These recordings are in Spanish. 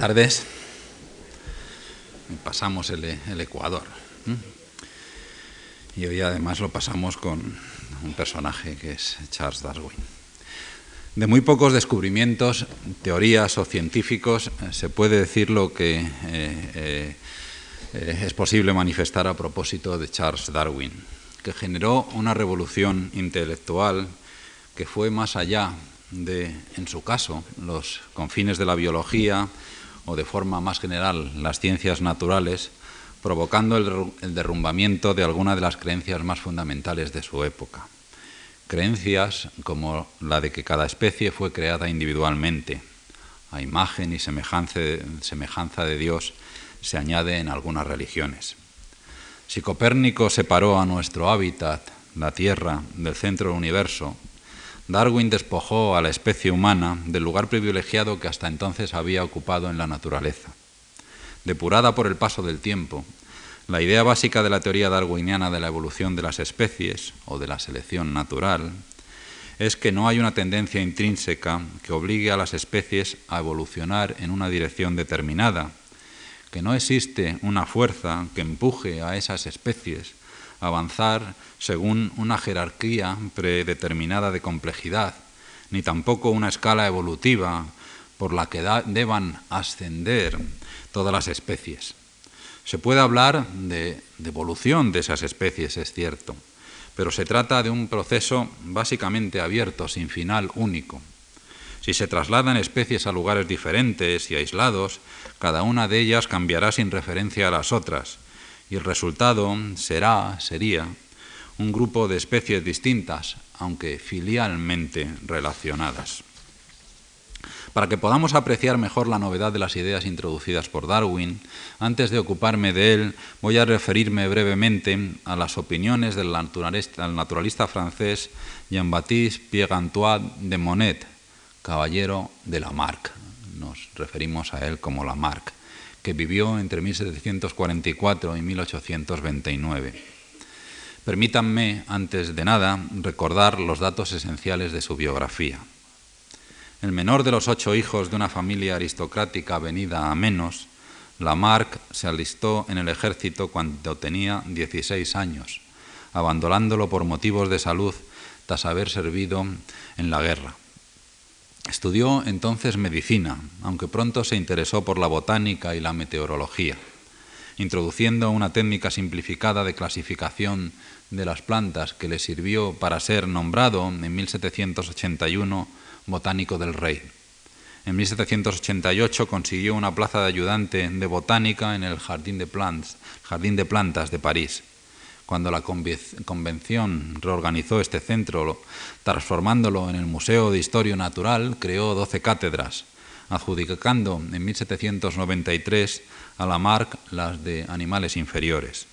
tardes. Pasamos el, Ecuador. Y hoy además lo pasamos con un personaje que es Charles Darwin. De muy pocos descubrimientos, teorías o científicos eh, se puede decir lo que eh, eh, es posible manifestar a propósito de Charles Darwin, que generó una revolución intelectual que fue más allá de, en su caso, los confines de la biología o de forma más general las ciencias naturales, provocando el, derrumbamiento de algunas de las creencias más fundamentales de su época. Creencias como la de que cada especie fue creada individualmente, a imagen y semejanza de Dios, se añade en algunas religiones. Si Copérnico separó a nuestro hábitat, la Tierra, del centro del universo, Darwin despojó a la especie humana del lugar privilegiado que hasta entonces había ocupado en la naturaleza. Depurada por el paso del tiempo, la idea básica de la teoría darwiniana de la evolución de las especies o de la selección natural es que no hay una tendencia intrínseca que obligue a las especies a evolucionar en una dirección determinada, que no existe una fuerza que empuje a esas especies avanzar según una jerarquía predeterminada de complejidad, ni tampoco una escala evolutiva por la que deban ascender todas las especies. Se puede hablar de, de evolución de esas especies, es cierto, pero se trata de un proceso básicamente abierto, sin final único. Si se trasladan especies a lugares diferentes y aislados, cada una de ellas cambiará sin referencia a las otras, y el resultado será, sería, un grupo de especies distintas, aunque filialmente relacionadas. Para que podamos apreciar mejor la novedad de las ideas introducidas por Darwin, antes de ocuparme de él, voy a referirme brevemente a las opiniones del naturalista, francés Jean-Baptiste Pierre-Antoine de Monet, caballero de Lamarck. Nos referimos a él como Lamarck que vivió entre 1744 y 1829. Permítanme, antes de nada, recordar los datos esenciales de su biografía. El menor de los ocho hijos de una familia aristocrática venida a menos, Lamarck se alistó en el ejército cuando tenía 16 años, abandonándolo por motivos de salud tras haber servido en la guerra. Estudió entonces medicina, aunque pronto se interesó por la botánica y la meteorología, introduciendo una técnica simplificada de clasificación de las plantas que le sirvió para ser nombrado en 1781 botánico del rey. En 1788 consiguió una plaza de ayudante de botánica en el Jardín de, Jardín de Plantas de París cuando la convención reorganizó este centro, transformándolo en el Museo de Historia Natural, creó 12 cátedras, adjudicando en 1793 a Lamarck las de animales inferiores.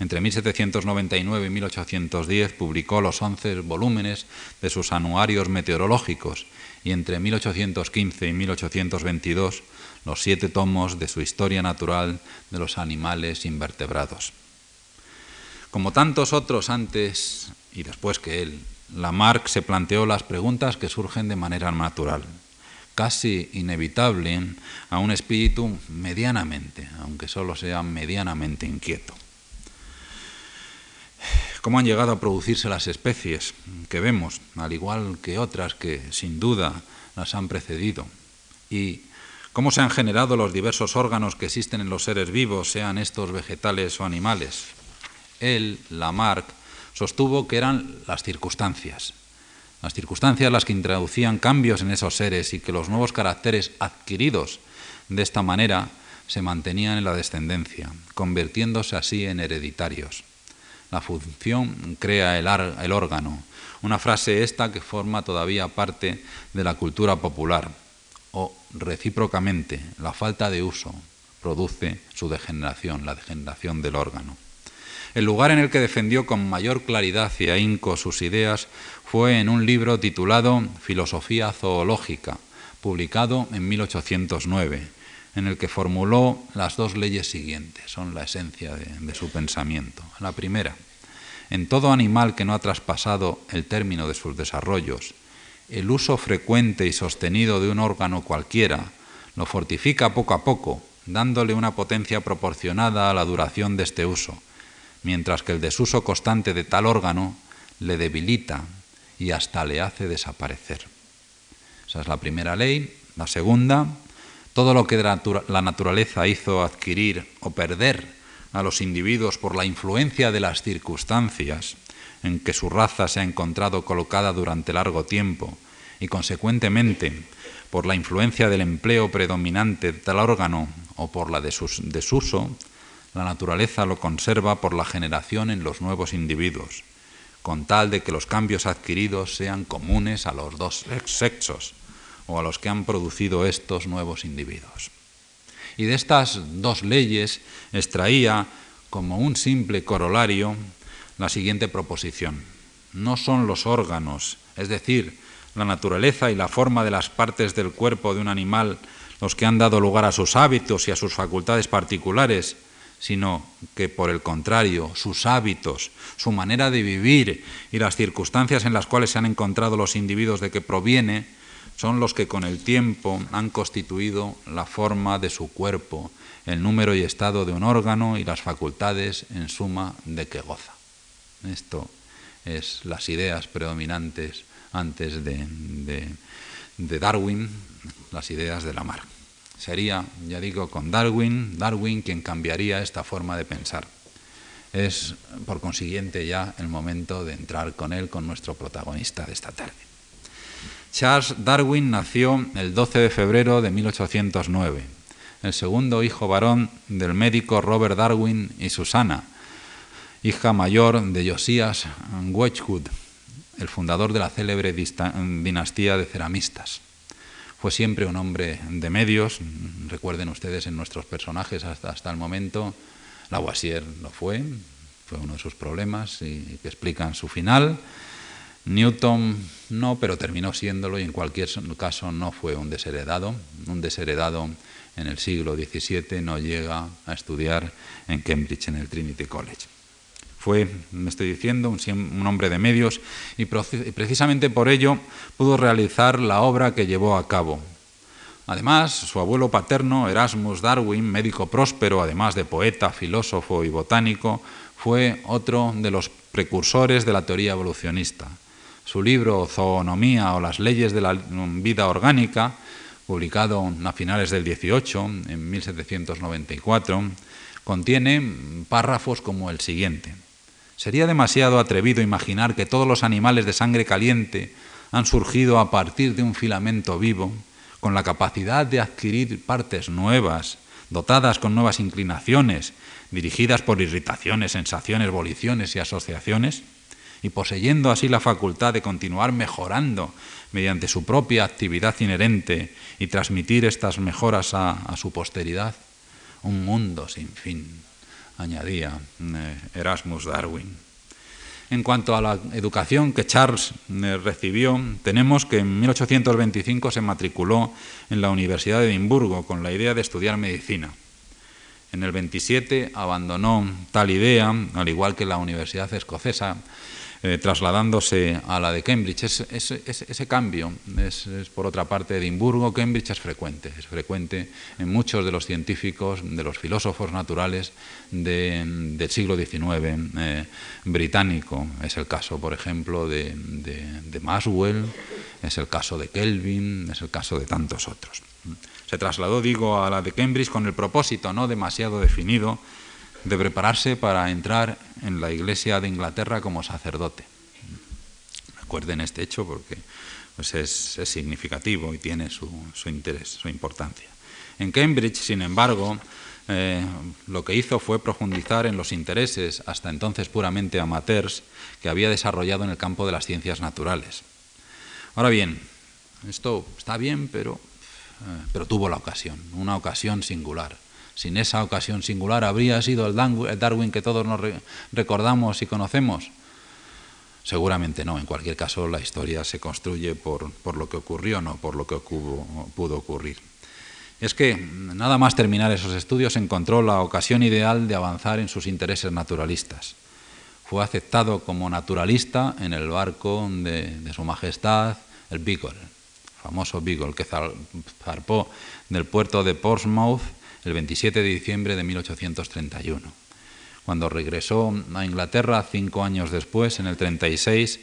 Entre 1799 y 1810 publicó los 11 volúmenes de sus anuarios meteorológicos y entre 1815 y 1822 los siete tomos de su Historia Natural de los Animales Invertebrados. Como tantos otros antes y después que él, Lamarck se planteó las preguntas que surgen de manera natural, casi inevitable a un espíritu medianamente, aunque solo sea medianamente inquieto. ¿Cómo han llegado a producirse las especies que vemos, al igual que otras que sin duda las han precedido? ¿Y cómo se han generado los diversos órganos que existen en los seres vivos, sean estos vegetales o animales? Él, Lamarck, sostuvo que eran las circunstancias. Las circunstancias las que introducían cambios en esos seres y que los nuevos caracteres adquiridos de esta manera se mantenían en la descendencia, convirtiéndose así en hereditarios. La función crea el, el órgano, una frase esta que forma todavía parte de la cultura popular, o recíprocamente, la falta de uso produce su degeneración, la degeneración del órgano. El lugar en el que defendió con mayor claridad y ahínco sus ideas fue en un libro titulado Filosofía zoológica, publicado en 1809, en el que formuló las dos leyes siguientes, son la esencia de, de su pensamiento. La primera, en todo animal que no ha traspasado el término de sus desarrollos, el uso frecuente y sostenido de un órgano cualquiera lo fortifica poco a poco, dándole una potencia proporcionada a la duración de este uso, mientras que el desuso constante de tal órgano le debilita y hasta le hace desaparecer. Esa es la primera ley. La segunda, todo lo que la naturaleza hizo adquirir o perder a los individuos por la influencia de las circunstancias en que su raza se ha encontrado colocada durante largo tiempo y consecuentemente por la influencia del empleo predominante de tal órgano o por la de su desuso, la naturaleza lo conserva por la generación en los nuevos individuos, con tal de que los cambios adquiridos sean comunes a los dos sexos o a los que han producido estos nuevos individuos. Y de estas dos leyes extraía como un simple corolario la siguiente proposición. No son los órganos, es decir, la naturaleza y la forma de las partes del cuerpo de un animal los que han dado lugar a sus hábitos y a sus facultades particulares, sino que por el contrario, sus hábitos, su manera de vivir y las circunstancias en las cuales se han encontrado los individuos de que proviene, son los que con el tiempo han constituido la forma de su cuerpo, el número y estado de un órgano y las facultades en suma de que goza. Esto es las ideas predominantes antes de, Darwin, las ideas de Lamarck. Sería, ya digo, con Darwin, Darwin quien cambiaría esta forma de pensar. Es, por consiguiente, ya el momento de entrar con él, con nuestro protagonista de esta tarde. Charles Darwin nació el 12 de febrero de 1809, el segundo hijo varón del médico Robert Darwin y Susana, hija mayor de Josias Wedgwood, el fundador de la célebre dinastía de ceramistas. Fue siempre un hombre de medios, recuerden ustedes en nuestros personajes hasta, hasta el momento, Lavoisier lo fue, fue uno de sus problemas y que explican su final. Newton no, pero terminó siéndolo y en cualquier caso no fue un desheredado. Un desheredado en el siglo XVII no llega a estudiar en Cambridge, en el Trinity College. Fue, me estoy diciendo, un, hombre de medios y precisamente por ello pudo realizar la obra que llevó a cabo. Además, su abuelo paterno, Erasmus Darwin, médico próspero, además de poeta, filósofo y botánico, fue otro de los precursores de la teoría evolucionista. Su libro Zoonomía o las leyes de la vida orgánica, publicado a finales del 18, en 1794, contiene párrafos como el siguiente. Sería demasiado atrevido imaginar que todos los animales de sangre caliente han surgido a partir de un filamento vivo, con la capacidad de adquirir partes nuevas, dotadas con nuevas inclinaciones, dirigidas por irritaciones, sensaciones, voliciones y asociaciones, y poseyendo así la facultad de continuar mejorando mediante su propia actividad inherente y transmitir estas mejoras a, a su posteridad. Un mundo sin fin añadía eh, Erasmus Darwin. En cuanto a la educación que Charles eh, recibió, tenemos que en 1825 se matriculó en la Universidad de Edimburgo con la idea de estudiar medicina. En el 27 abandonó tal idea, al igual que la Universidad Escocesa, eh, trasladándose a la de Cambridge. ese cambio es, por otra parte, Edimburgo, Cambridge es frecuente, es frecuente en muchos de los científicos, de los filósofos naturales del siglo XIX eh, británico. Es el caso, por ejemplo, de, de Maxwell, es el caso de Kelvin, es el caso de tantos otros. Se trasladó, digo, a la de Cambridge con el propósito no demasiado definido de prepararse para entrar en la Iglesia de Inglaterra como sacerdote. Recuerden este hecho porque pues, es, significativo y tiene su, interés, su importancia. En Cambridge, sin embargo, eh, lo que hizo fue profundizar en los intereses, hasta entonces puramente amateurs, que había desarrollado en el campo de las ciencias naturales. Ahora bien, esto está bien, pero, eh, pero tuvo la ocasión, una ocasión singular sin esa ocasión singular, ¿habría sido el Darwin que todos nos recordamos y conocemos? Seguramente no. En cualquier caso, la historia se construye por, lo que ocurrió, no por lo que pudo ocurrir. Es que nada más terminar esos estudios encontró la ocasión ideal de avanzar en sus intereses naturalistas. Fue aceptado como naturalista en el barco de, de Su Majestad, el Beagle, famoso Beagle, que zarpó del puerto de Portsmouth el 27 de diciembre de 1831. Cuando regresó a Inglaterra cinco años después, en el 36,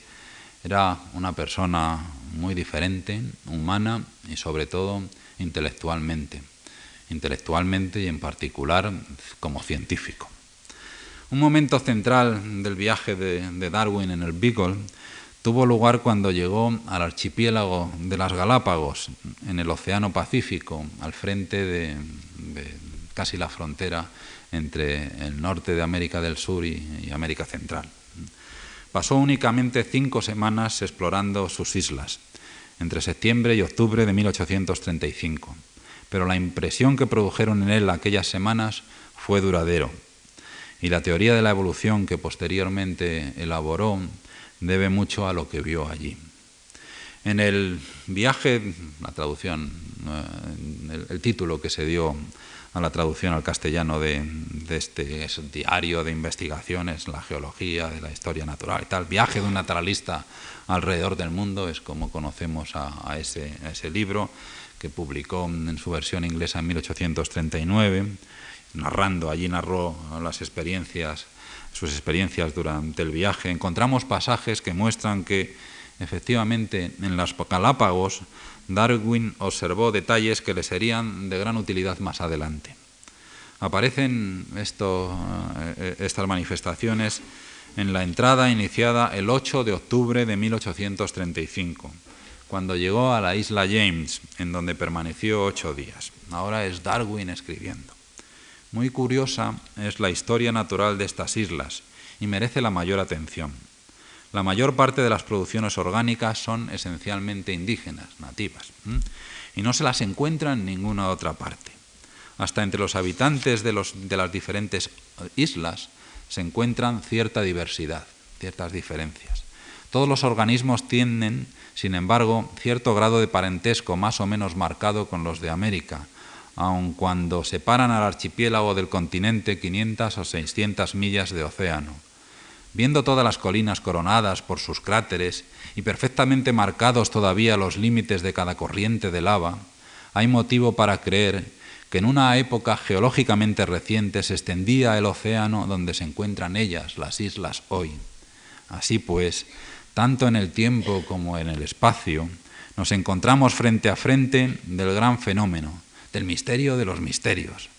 era una persona muy diferente, humana y sobre todo intelectualmente. Intelectualmente y en particular como científico. Un momento central del viaje de, Darwin en el Beagle tuvo lugar cuando llegó al archipiélago de las Galápagos, en el Océano Pacífico, al frente de casi la frontera entre el norte de América del Sur y, América Central. Pasó únicamente cinco semanas explorando sus islas, entre septiembre y octubre de 1835, pero la impresión que produjeron en él aquellas semanas fue duradero, y la teoría de la evolución que posteriormente elaboró debe mucho a lo que vio allí. En el viaje, la traducción, eh, el título que se dio a la traducción al castellano de, este diario de investigaciones, la geología, de la historia natural y tal. Viaje de un naturalista alrededor del mundo es como conocemos a, ese, ese, libro que publicó en su versión inglesa en 1839, narrando, allí narró las experiencias, sus experiencias durante el viaje. Encontramos pasajes que muestran que efectivamente en las Galápagos Darwin observó detalles que le serían de gran utilidad más adelante. Aparecen eh, estas manifestaciones en la entrada iniciada el 8 de octubre de 1835, cuando llegó a la isla James, en donde permaneció ocho días. Ahora es Darwin escribiendo. Muy curiosa es la historia natural de estas islas y merece la mayor atención. La mayor parte de las producciones orgánicas son esencialmente indígenas, nativas, y no se las encuentra en ninguna otra parte. Hasta entre los habitantes de, de las diferentes islas se encuentran cierta diversidad, ciertas diferencias. Todos los organismos tienen, sin embargo, cierto grado de parentesco más o menos marcado con los de América, aun cuando separan al archipiélago del continente 500 o 600 millas de océano. Viendo todas las colinas coronadas por sus cráteres y perfectamente marcados todavía los límites de cada corriente de lava, hay motivo para creer que en una época geológicamente reciente se extendía el océano donde se encuentran ellas, las islas hoy. Así pues, tanto en el tiempo como en el espacio, nos encontramos frente a frente del gran fenómeno, del misterio de los misterios,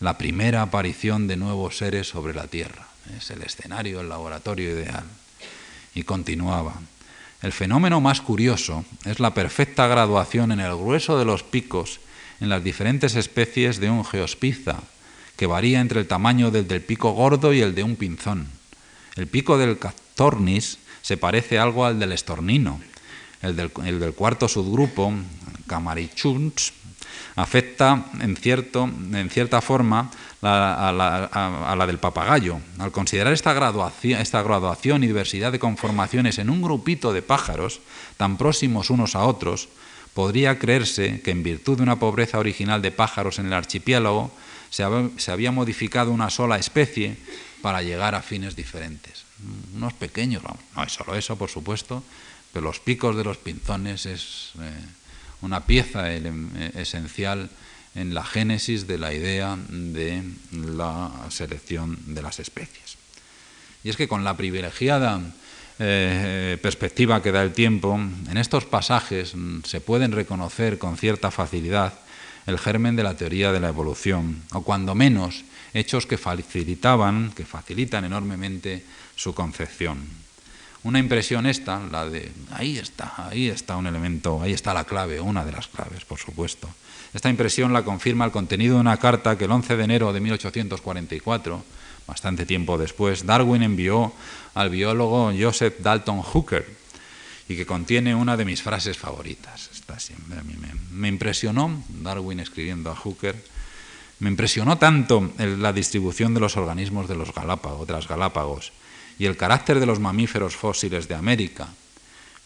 la primera aparición de nuevos seres sobre la Tierra es el escenario, el laboratorio ideal. Y continuaba. El fenómeno más curioso es la perfecta graduación en el grueso de los picos en las diferentes especies de un geospiza, que varía entre el tamaño del, del pico gordo y el de un pinzón. El pico del Cactornis se parece algo al del estornino. El del, el del cuarto subgrupo, Camarichunts, afecta en, cierto, en cierta forma a, la, del papagayo. Al considerar esta graduación, esta graduación y diversidad de conformaciones en un grupito de pájaros tan próximos unos a otros, podría creerse que en virtud de una pobreza original de pájaros en el archipiélago, se, había modificado una sola especie para llegar a fines diferentes. Unos pequeños, no es solo eso, por supuesto, pero los picos de los pinzones es... Eh, una pieza esencial en la génesis de la idea de la selección de las especies. Y es que con la privilegiada eh, perspectiva que da el tiempo, en estos pasajes se pueden reconocer con cierta facilidad el germen de la teoría de la evolución, o cuando menos hechos que facilitaban, que facilitan enormemente su concepción. Una impresión esta, la de ahí está, ahí está un elemento, ahí está la clave, una de las claves, por supuesto. Esta impresión la confirma el contenido de una carta que el 11 de enero de 1844, bastante tiempo después, Darwin envió al biólogo Joseph Dalton Hooker y que contiene una de mis frases favoritas. me, impresionó, Darwin escribiendo a Hooker, me impresionó tanto la distribución de los organismos de los Galápagos, de las Galápagos y el carácter de los mamíferos fósiles de América,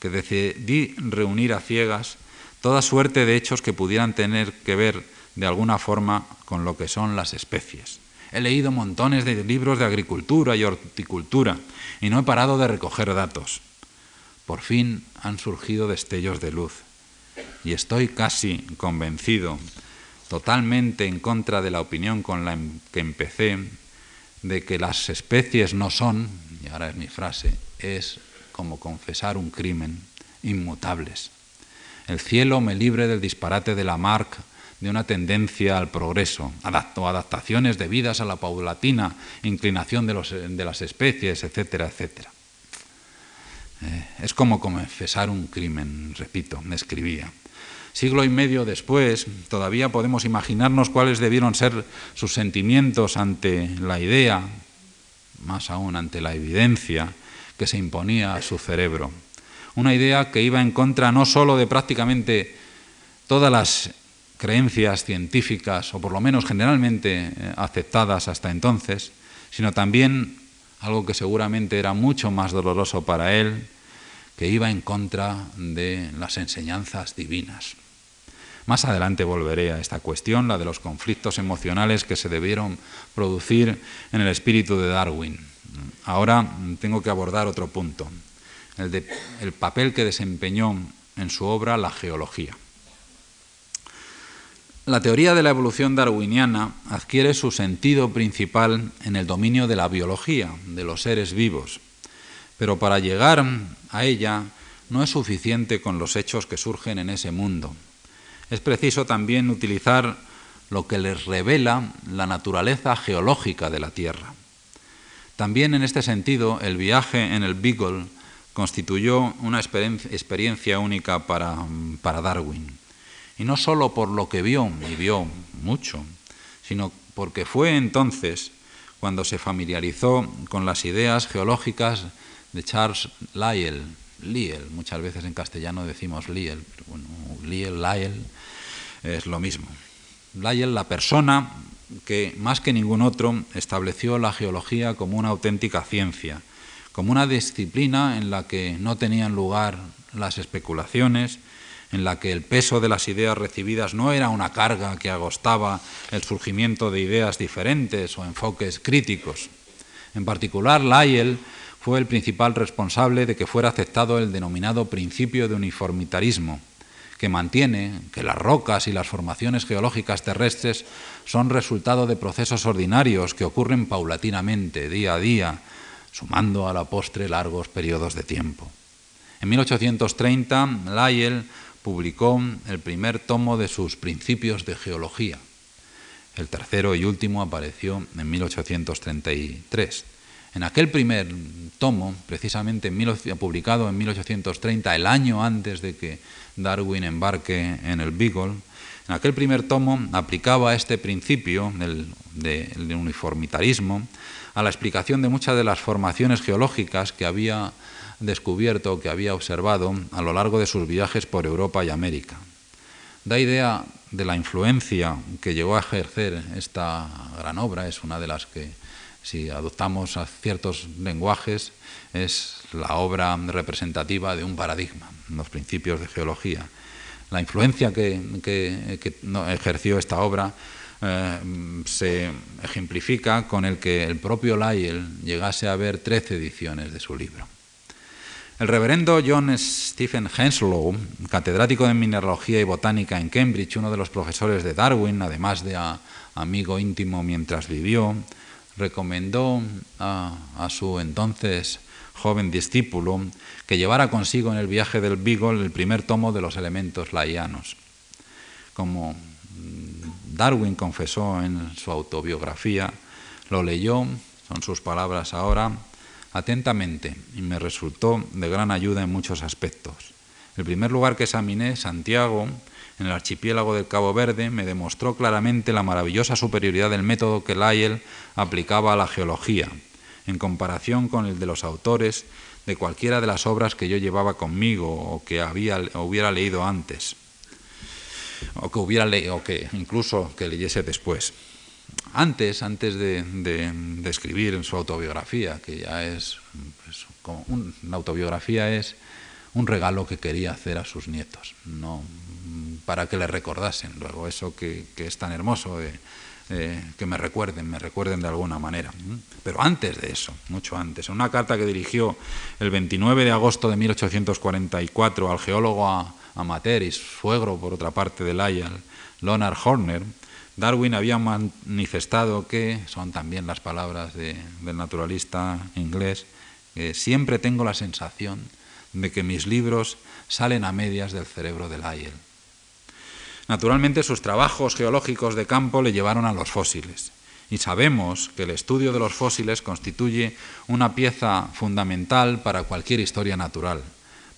que decidí reunir a ciegas toda suerte de hechos que pudieran tener que ver de alguna forma con lo que son las especies. He leído montones de libros de agricultura y horticultura y no he parado de recoger datos. Por fin han surgido destellos de luz y estoy casi convencido totalmente en contra de la opinión con la que empecé, de que las especies no son, y ahora es mi frase, es como confesar un crimen, inmutables. El cielo me libre del disparate de la marca de una tendencia al progreso, adaptaciones debidas a la paulatina inclinación de las especies, etcétera, etcétera. Eh, es como confesar un crimen, repito, me escribía. Siglo y medio después, todavía podemos imaginarnos cuáles debieron ser sus sentimientos ante la idea, más aún ante la evidencia que se imponía a su cerebro. Una idea que iba en contra no sólo de prácticamente todas las creencias científicas, o por lo menos generalmente eh, aceptadas hasta entonces, sino también algo que seguramente era mucho más doloroso para él, que iba en contra de las enseñanzas divinas. Más adelante volveré a esta cuestión, la de los conflictos emocionales que se debieron producir en el espíritu de Darwin. Ahora tengo que abordar otro punto, el, de, el papel que desempeñó en su obra la geología. La teoría de la evolución darwiniana adquiere su sentido principal en el dominio de la biología, de los seres vivos, pero para llegar a ella no es suficiente con los hechos que surgen en ese mundo. Es preciso también utilizar lo que les revela la naturaleza geológica de la Tierra. También en este sentido, el viaje en el Beagle constituyó una experiencia única para, Darwin y no solo por lo que vio, y vio mucho, sino porque fue entonces cuando se familiarizó con las ideas geológicas de Charles Lyell, Lyell, muchas veces en castellano decimos Lyell, pero bueno, Lyell, Lyell es lo mismo. Lyell, la persona que más que ningún otro estableció la geología como una auténtica ciencia, como una disciplina en la que no tenían lugar las especulaciones, en la que el peso de las ideas recibidas no era una carga que agostaba el surgimiento de ideas diferentes o enfoques críticos. En particular, Lyell fue el principal responsable de que fuera aceptado el denominado principio de uniformitarismo, que mantiene que las rocas y las formaciones geológicas terrestres son resultado de procesos ordinarios que ocurren paulatinamente, día a día, sumando a la postre largos periodos de tiempo. En 1830, Lyell publicó el primer tomo de sus Principios de Geología. El tercero y último apareció en 1833. En aquel primer tomo, precisamente publicado en 1830, el año antes de que Darwin embarque en el Beagle, en aquel primer tomo aplicaba este principio del, del uniformitarismo a la explicación de muchas de las formaciones geológicas que había descubierto, que había observado a lo largo de sus viajes por Europa y América. Da idea de la influencia que llegó a ejercer esta gran obra, es una de las que, si adoptamos ciertos lenguajes, es la obra representativa de un paradigma, los principios de geología. La influencia que, ejerció esta obra eh, se ejemplifica con el que el propio Lyell llegase a ver trece ediciones de su libro. El reverendo John Stephen Henslow, catedrático de mineralogía y botánica en Cambridge, uno de los profesores de Darwin, además de amigo íntimo mientras vivió, recomendó a, su entonces joven discípulo que llevara consigo en el viaje del Beagle el primer tomo de los elementos laianos. Como Darwin confesó en su autobiografía, lo leyó, son sus palabras ahora, atentamente y me resultó de gran ayuda en muchos aspectos. El primer lugar que examiné, Santiago, en el archipiélago del Cabo Verde, me demostró claramente la maravillosa superioridad del método que Lyell aplicaba a la geología, en comparación con el de los autores de cualquiera de las obras que yo llevaba conmigo o que había, hubiera leído antes, o que hubiera leído, o que incluso que leyese después. Antes, antes de, escribir en su autobiografía, que ya es, pues, como una autobiografía es un regalo que quería hacer a sus nietos, no para que le recordasen luego eso que, es tan hermoso, que me recuerden, me recuerden de alguna manera. Pero antes de eso, mucho antes, en una carta que dirigió el 29 de agosto de 1844 al geólogo amateur y suegro, por otra parte, de Lyell, Leonard Horner, Darwin había manifestado que, son también las palabras del naturalista inglés, que siempre tengo la sensación de que mis libros salen a medias del cerebro de Lyell. Naturalmente sus trabajos geológicos de campo le llevaron a los fósiles y sabemos que el estudio de los fósiles constituye una pieza fundamental para cualquier historia natural,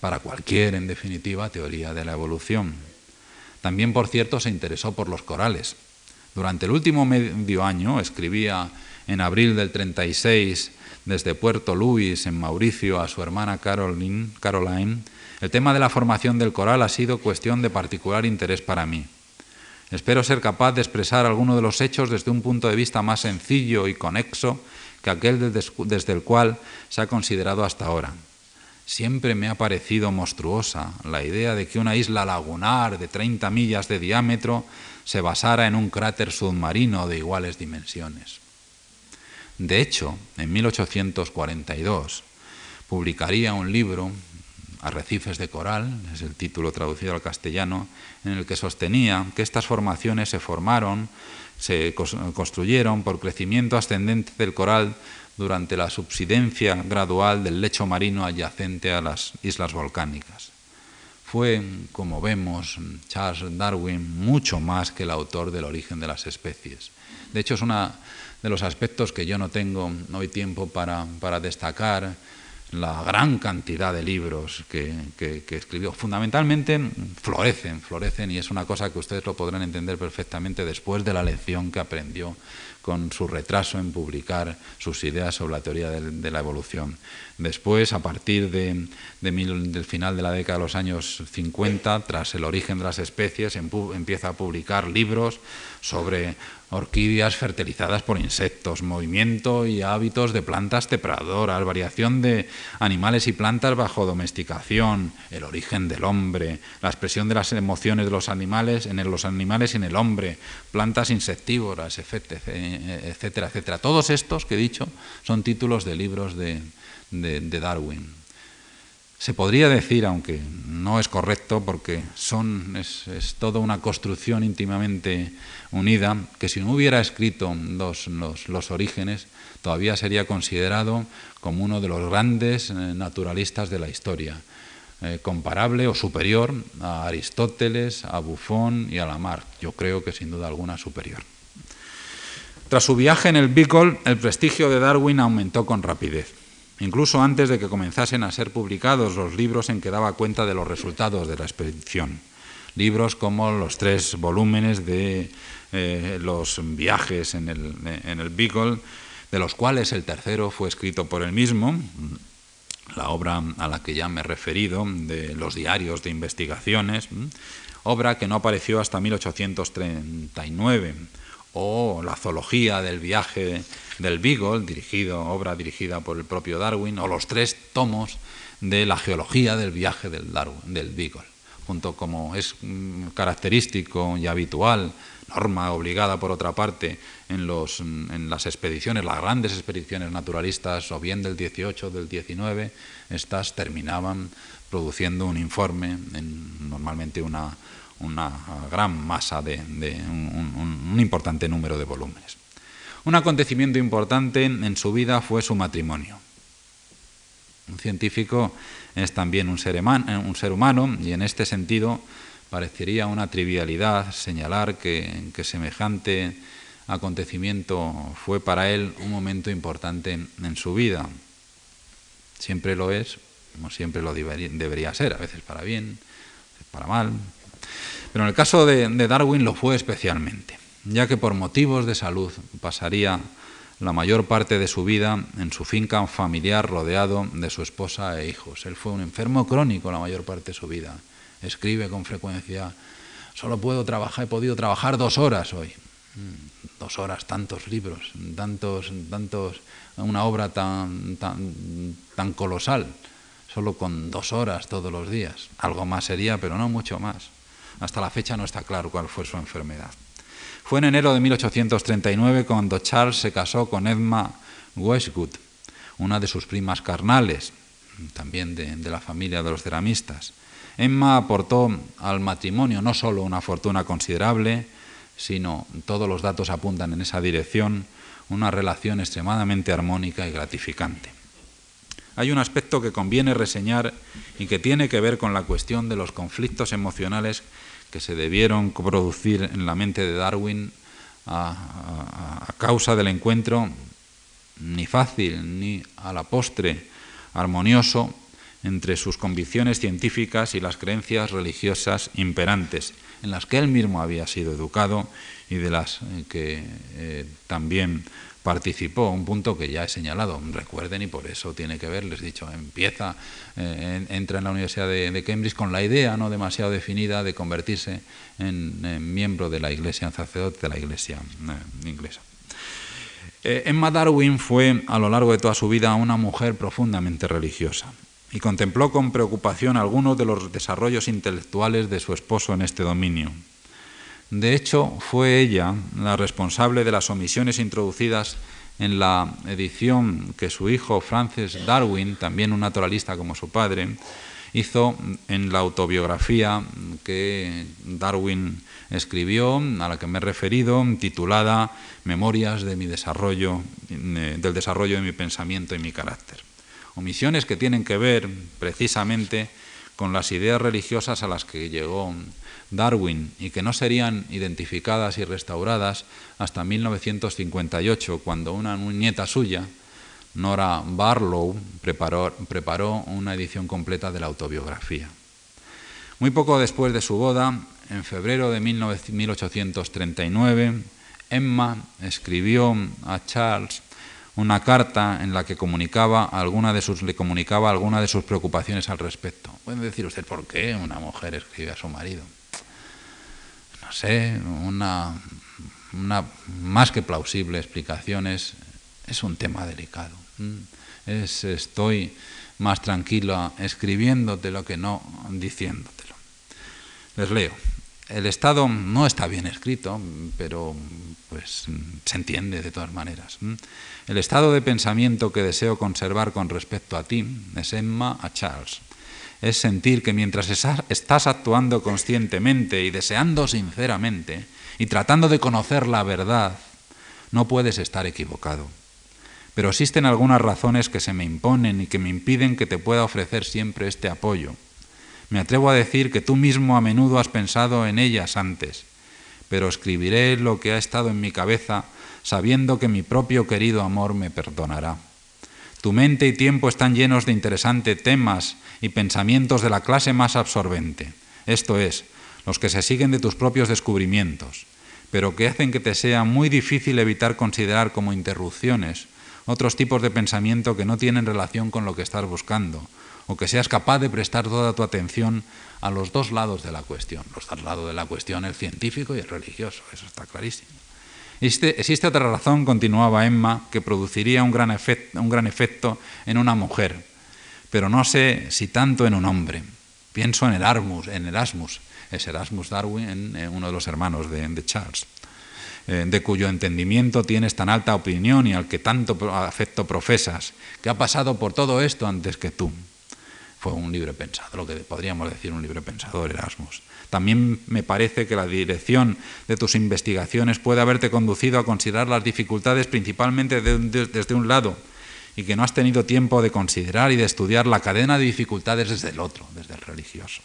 para cualquier, en definitiva, teoría de la evolución. También, por cierto, se interesó por los corales. Durante el último medio año escribía en abril del 36 desde Puerto Luis, en Mauricio, a su hermana Caroline, Caroline el tema de la formación del coral ha sido cuestión de particular interés para mí. Espero ser capaz de expresar algunos de los hechos desde un punto de vista más sencillo y conexo que aquel desde el cual se ha considerado hasta ahora. Siempre me ha parecido monstruosa la idea de que una isla lagunar de 30 millas de diámetro se basara en un cráter submarino de iguales dimensiones. De hecho, en 1842 publicaría un libro Arrecifes de Coral, es el título traducido al castellano, en el que sostenía que estas formaciones se formaron, se construyeron por crecimiento ascendente del coral durante la subsidencia gradual del lecho marino adyacente a las islas volcánicas. Fue, como vemos, Charles Darwin mucho más que el autor del origen de las especies. De hecho, es uno de los aspectos que yo no tengo hoy tiempo para, para destacar la gran cantidad de libros que, escribió. Fundamentalmente florecen, florecen y es una cosa que ustedes lo podrán entender perfectamente después de la lección que aprendió con su retraso en publicar sus ideas sobre la teoría de, la evolución. Después, a partir de, del final de la década de los años 50, tras el origen de las especies, empieza a publicar libros sobre orquídeas fertilizadas por insectos, movimiento y hábitos de plantas depredadoras, variación de animales y plantas bajo domesticación, el origen del hombre, la expresión de las emociones de los animales en los animales y en el hombre, plantas insectívoras, etcétera, etcétera. Todos estos que he dicho son títulos de libros de Darwin. Se podría decir, aunque no es correcto porque son, es, toda una construcción íntimamente unida, que si no hubiera escrito los, los, orígenes, todavía sería considerado como uno de los grandes eh, naturalistas de la historia, eh, comparable o superior a Aristóteles, a Buffon y a Lamarck. Yo creo que sin duda alguna superior. Tras su viaje en el Beagle, el prestigio de Darwin aumentó con rapidez incluso antes de que comenzasen a ser publicados los libros en que daba cuenta de los resultados de la expedición. Libros como los tres volúmenes de eh, los viajes en el, en el Beagle, de los cuales el tercero fue escrito por él mismo, la obra a la que ya me he referido, de los diarios de investigaciones, obra que no apareció hasta 1839, o la zoología del viaje del Beagle, dirigido, obra dirigida por el propio Darwin, o los tres tomos de la geología del viaje del, Darwin, del Beagle, junto como es mm, característico y habitual, norma obligada por otra parte, en, los, en las expediciones, las grandes expediciones naturalistas, o bien del 18 o del 19, estas terminaban produciendo un informe, en, normalmente una, una gran masa de, un importante número de volúmenes. Un acontecimiento importante en su vida fue su matrimonio. Un científico es también un ser, humano y en este sentido parecería una trivialidad señalar que, semejante acontecimiento fue para él un momento importante en su vida. Siempre lo es, como siempre lo debería, ser, a veces para bien, a veces para mal. Pero en el caso de Darwin lo fue especialmente ya que por motivos de salud pasaría la mayor parte de su vida en su finca familiar rodeado de su esposa e hijos. Él fue un enfermo crónico la mayor parte de su vida. Escribe con frecuencia, solo puedo trabajar, he podido trabajar dos horas hoy. Mm, dos horas, tantos libros, tantos, tantos, una obra tan, tan, tan colosal, solo con dos horas todos los días. Algo más sería, pero no mucho más. Hasta la fecha no está claro cuál fue su enfermedad. Fue en enero de 1839 cuando Charles se casó con Edma Westwood, una de sus primas carnales, también de, la familia de los ceramistas. Emma aportó al matrimonio no solo una fortuna considerable, sino todos los datos apuntan en esa dirección, una relación extremadamente armónica y gratificante. Hay un aspecto que conviene reseñar y que tiene que ver con la cuestión de los conflictos emocionales que se debieron producir en la mente de Darwin a, causa del encuentro ni fácil ni a la postre armonioso entre sus convicciones científicas y las creencias religiosas imperantes, en las que él mismo había sido educado y de las eh, que eh, también participó, un punto que ya he señalado, recuerden, y por eso tiene que ver, les he dicho, empieza, eh, entra en la Universidad de, Cambridge con la idea no demasiado definida de convertirse en, miembro de la Iglesia, en sacerdote de la Iglesia inglesa. Emma Darwin fue a lo largo de toda su vida una mujer profundamente religiosa y contempló con preocupación algunos de los desarrollos intelectuales de su esposo en este dominio. De hecho, fue ella la responsable de las omisiones introducidas en la edición que su hijo Francis Darwin, también un naturalista como su padre, hizo en la autobiografía que Darwin escribió, a la que me he referido, titulada Memorias de mi desarrollo, eh, del desarrollo de mi pensamiento y mi carácter. Omisiones que tienen que ver precisamente con las ideas religiosas a las que llegó Darwin y que no serían identificadas y restauradas hasta 1958, cuando una nieta suya, Nora Barlow, preparó, una edición completa de la autobiografía. Muy poco después de su boda, en febrero de 1839, Emma escribió a Charles una carta en la que comunicaba alguna de sus, le comunicaba alguna de sus preocupaciones al respecto. Puede decir usted por qué una mujer escribe a su marido. Sé, una, una más que plausible explicación es, es un tema delicado. Es, estoy más tranquilo escribiéndote lo que no diciéndotelo. Les leo. El Estado no está bien escrito, pero pues se entiende de todas maneras. El estado de pensamiento que deseo conservar con respecto a ti es Emma a Charles. Es sentir que mientras estás actuando conscientemente y deseando sinceramente y tratando de conocer la verdad, no puedes estar equivocado. Pero existen algunas razones que se me imponen y que me impiden que te pueda ofrecer siempre este apoyo. Me atrevo a decir que tú mismo a menudo has pensado en ellas antes, pero escribiré lo que ha estado en mi cabeza sabiendo que mi propio querido amor me perdonará. Tu mente y tiempo están llenos de interesantes temas y pensamientos de la clase más absorbente, esto es, los que se siguen de tus propios descubrimientos, pero que hacen que te sea muy difícil evitar considerar como interrupciones otros tipos de pensamiento que no tienen relación con lo que estás buscando, o que seas capaz de prestar toda tu atención a los dos lados de la cuestión, los dos lados de la cuestión, el científico y el religioso, eso está clarísimo. Existe, otra razón, continuaba Emma, que produciría un gran, efecto en una mujer, pero no sé si tanto en un hombre. Pienso en Erasmus, en Erasmus, es Erasmus Darwin, uno de los hermanos de, Charles, eh, de cuyo entendimiento tienes tan alta opinión y al que tanto afecto profesas, que ha pasado por todo esto antes que tú. Fue un libre pensador, lo que podríamos decir un libre pensador Erasmus. También me parece que la dirección de tus investigaciones puede haberte conducido a considerar las dificultades principalmente desde un lado y que no has tenido tiempo de considerar y de estudiar la cadena de dificultades desde el otro, desde el religioso.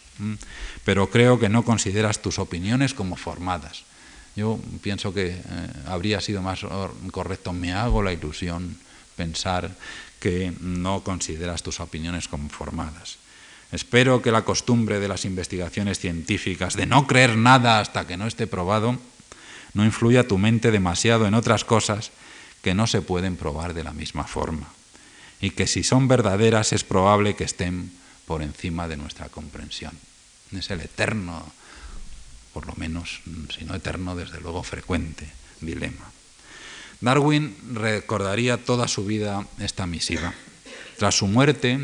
Pero creo que no consideras tus opiniones como formadas. Yo pienso que eh, habría sido más correcto, me hago la ilusión, pensar que no consideras tus opiniones como formadas. Espero que la costumbre de las investigaciones científicas, de no creer nada hasta que no esté probado, no influya tu mente demasiado en otras cosas que no se pueden probar de la misma forma, y que si son verdaderas es probable que estén por encima de nuestra comprensión. Es el eterno, por lo menos, si no eterno, desde luego frecuente dilema. Darwin recordaría toda su vida esta misiva. Tras su muerte,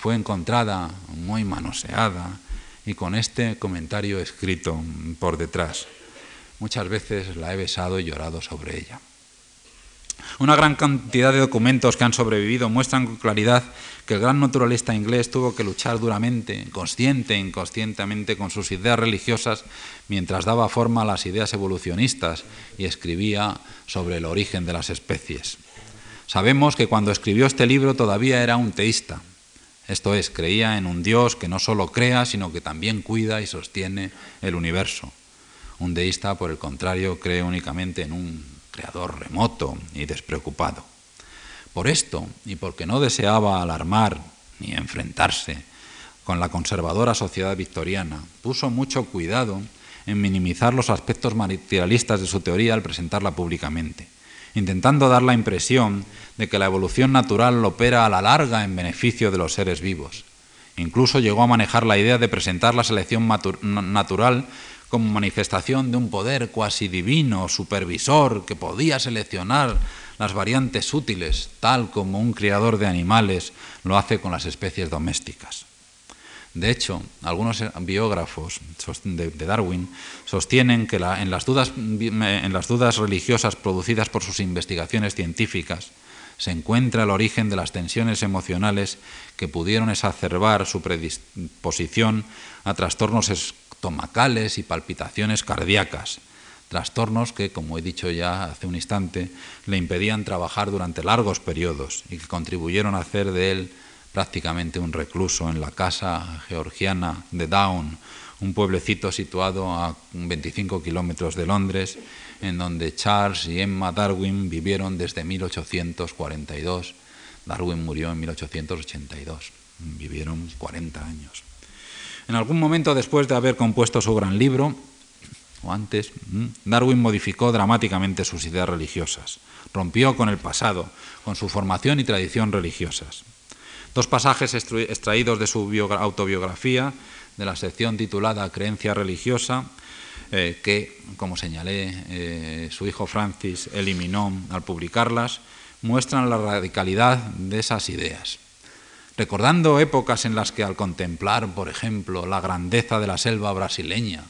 fue encontrada muy manoseada y con este comentario escrito por detrás. Muchas veces la he besado y llorado sobre ella. Una gran cantidad de documentos que han sobrevivido muestran con claridad que el gran naturalista inglés tuvo que luchar duramente, consciente e inconscientemente, con sus ideas religiosas mientras daba forma a las ideas evolucionistas y escribía sobre el origen de las especies. Sabemos que cuando escribió este libro todavía era un teísta, esto es, creía en un Dios que no solo crea, sino que también cuida y sostiene el universo. Un deísta, por el contrario, cree únicamente en un creador remoto y despreocupado. Por esto, y porque no deseaba alarmar ni enfrentarse con la conservadora sociedad victoriana, puso mucho cuidado en minimizar los aspectos materialistas de su teoría al presentarla públicamente, intentando dar la impresión de que la evolución natural opera a la larga en beneficio de los seres vivos. Incluso llegó a manejar la idea de presentar la selección natural como manifestación de un poder cuasi divino, supervisor, que podía seleccionar las variantes útiles, tal como un criador de animales lo hace con las especies domésticas. De hecho, algunos biógrafos de Darwin sostienen que en, las dudas, en las dudas religiosas producidas por sus investigaciones científicas se encuentra el origen de las tensiones emocionales que pudieron exacerbar su predisposición a trastornos estomacales y palpitaciones cardíacas, trastornos que, como he dicho ya hace un instante, le impedían trabajar durante largos periodos y que contribuyeron a hacer de él prácticamente un recluso en la casa georgiana de Down, un pueblecito situado a 25 kilómetros de Londres, en donde Charles y Emma Darwin vivieron desde 1842. Darwin murió en 1882. Vivieron 40 años. En algún momento después de haber compuesto su gran libro, o antes, mm, Darwin modificó dramáticamente sus ideas religiosas, rompió con el pasado, con su formación y tradición religiosas. Dos pasajes extraídos de su autobiografía, de la sección titulada Creencia religiosa, eh, que, como señalé, eh, su hijo Francis eliminó al publicarlas, muestran la radicalidad de esas ideas. Recordando épocas en las que al contemplar, por ejemplo, la grandeza de la selva brasileña,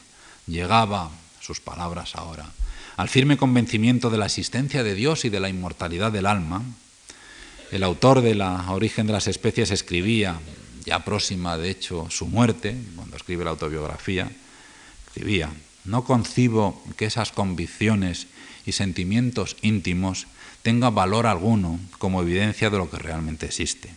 llegaba, sus palabras ahora, al firme convencimiento de la existencia de Dios y de la inmortalidad del alma, el autor de La origen de las especies escribía, ya próxima de hecho su muerte, cuando escribe la autobiografía, escribía, no concibo que esas convicciones y sentimientos íntimos tengan valor alguno como evidencia de lo que realmente existe.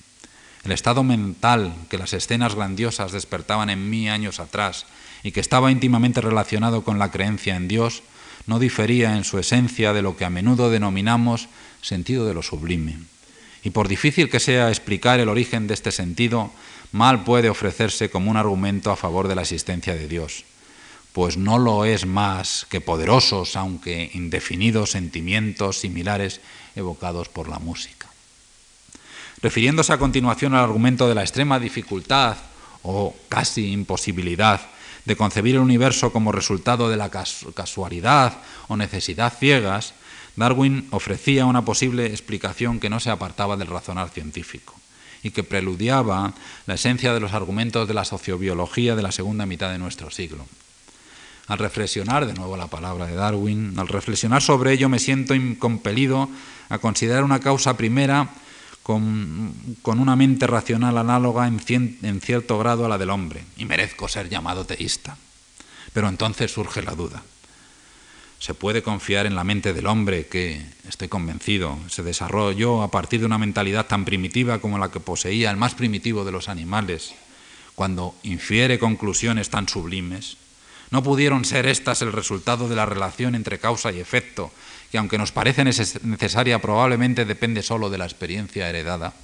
El estado mental que las escenas grandiosas despertaban en mí años atrás y que estaba íntimamente relacionado con la creencia en Dios, no difería en su esencia de lo que a menudo denominamos sentido de lo sublime. Y por difícil que sea explicar el origen de este sentido, mal puede ofrecerse como un argumento a favor de la existencia de Dios, pues no lo es más que poderosos, aunque indefinidos sentimientos similares evocados por la música. Refiriéndose a continuación al argumento de la extrema dificultad o casi imposibilidad de concebir el universo como resultado de la casualidad o necesidad ciegas, Darwin ofrecía una posible explicación que no se apartaba del razonar científico y que preludiaba la esencia de los argumentos de la sociobiología de la segunda mitad de nuestro siglo. Al reflexionar, de nuevo la palabra de Darwin, al reflexionar sobre ello me siento compelido a considerar una causa primera con, una mente racional análoga en, en cierto grado a la del hombre, y merezco ser llamado teísta. Pero entonces surge la duda. ¿Se puede confiar en la mente del hombre que, estoy convencido, se desarrolló a partir de una mentalidad tan primitiva como la que poseía el más primitivo de los animales, cuando infiere conclusiones tan sublimes? ¿No pudieron ser estas el resultado de la relación entre causa y efecto que aunque nos parece necesaria, probablemente depende solo de la experiencia heredada,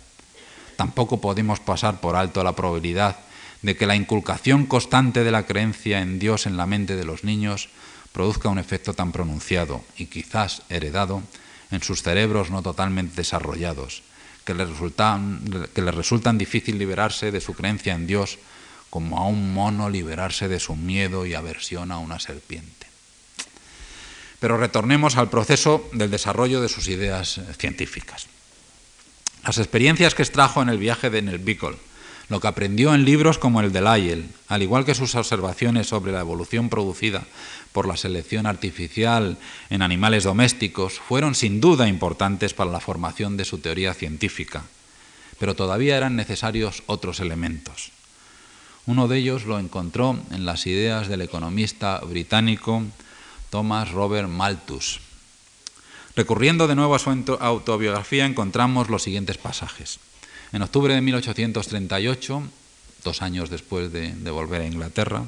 tampoco podemos pasar por alto la probabilidad de que la inculcación constante de la creencia en Dios en la mente de los niños produzca un efecto tan pronunciado y quizás heredado en sus cerebros no totalmente desarrollados, que les resultan, que les difícil liberarse de su creencia en Dios como a un mono liberarse de su miedo y aversión a una serpiente. Pero retornemos al proceso del desarrollo de sus ideas científicas. Las experiencias que extrajo en el viaje de Beagle, lo que aprendió en libros como el de Lyell, al igual que sus observaciones sobre la evolución producida por la selección artificial en animales domésticos, fueron sin duda importantes para la formación de su teoría científica, pero todavía eran necesarios otros elementos. Uno de ellos lo encontró en las ideas del economista británico Thomas Robert Malthus. Recurriendo de nuevo a su autobiografía encontramos los siguientes pasajes. En octubre de 1838, dos años después de, volver a Inglaterra,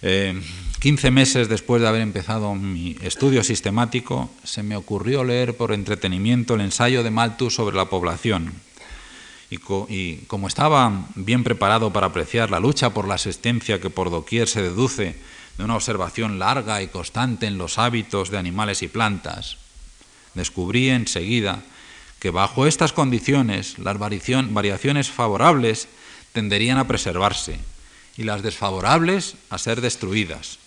15 eh, meses después de haber empezado mi estudio sistemático, se me ocurrió leer por entretenimiento el ensayo de Malthus sobre la población. Y, y, como estaba bien preparado para apreciar la lucha por la existencia que por doquier se deduce de una observación larga y constante en los hábitos de animales y plantas, descubrí enseguida que bajo estas condiciones las variaciones favorables tenderían a preservarse y las desfavorables a ser destruidas.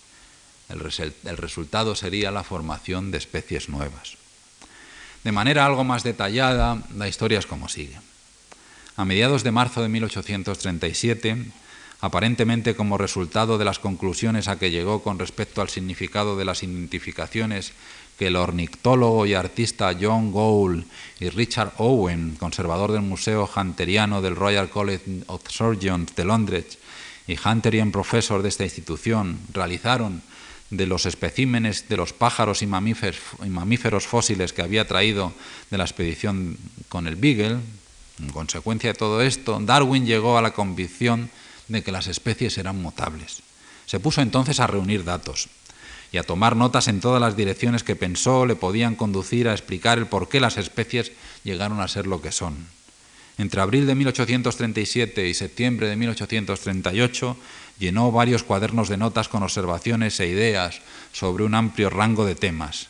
El, resultado sería la formación de especies nuevas. De manera algo más detallada, la historia es como sigue. A mediados de marzo de 1837, aparentemente como resultado de las conclusiones a que llegó con respecto al significado de las identificaciones que el ornitólogo y artista John Gould y Richard Owen, conservador del Museo Hunteriano del Royal College of Surgeons de Londres y Hunterian profesor de esta institución, realizaron de los especímenes de los pájaros y mamíferos, y mamíferos fósiles que había traído de la expedición con el Beagle, en consecuencia de todo esto, Darwin llegó a la convicción de que las especies eran mutables. Se puso entonces a reunir datos, y a tomar notas en todas las direcciones que pensó le podían conducir a explicar el por qué las especies llegaron a ser lo que son. Entre abril de 1837 y septiembre de 1838 llenó varios cuadernos de notas con observaciones e ideas sobre un amplio rango de temas.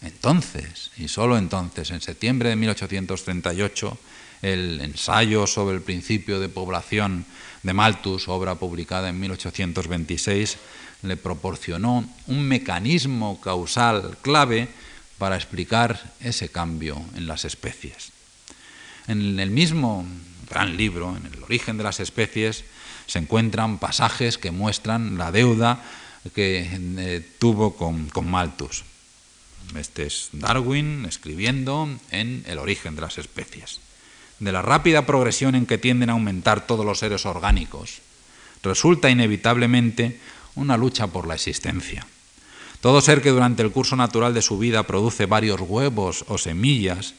Entonces, y solo entonces, en septiembre de 1838, el ensayo sobre el principio de población de Malthus, obra publicada en 1826, le proporcionó un mecanismo causal clave para explicar ese cambio en las especies. En el mismo gran libro, en el origen de las especies, se encuentran pasajes que muestran la deuda que eh, tuvo con, con Malthus. Este es Darwin escribiendo en El origen de las especies. De la rápida progresión en que tienden a aumentar todos los seres orgánicos, resulta inevitablemente una lucha por la existencia. Todo ser que durante el curso natural de su vida produce varios huevos o semillas,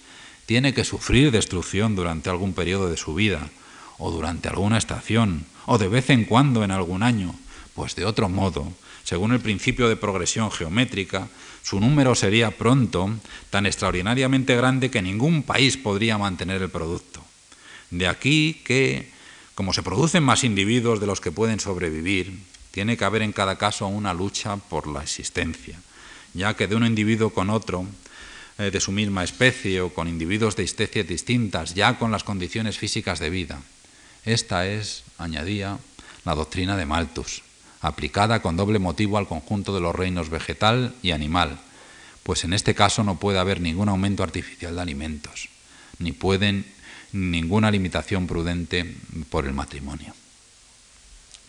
tiene que sufrir destrucción durante algún periodo de su vida, o durante alguna estación, o de vez en cuando en algún año, pues de otro modo, según el principio de progresión geométrica, su número sería pronto tan extraordinariamente grande que ningún país podría mantener el producto. De aquí que, como se producen más individuos de los que pueden sobrevivir, tiene que haber en cada caso una lucha por la existencia, ya que de un individuo con otro, eh, de su misma especie o con individuos de especies distintas, ya con las condiciones físicas de vida. Esta es, añadía, la doctrina de Malthus, aplicada con doble motivo al conjunto de los reinos vegetal y animal, pues en este caso no puede haber ningún aumento artificial de alimentos, ni pueden ninguna limitación prudente por el matrimonio.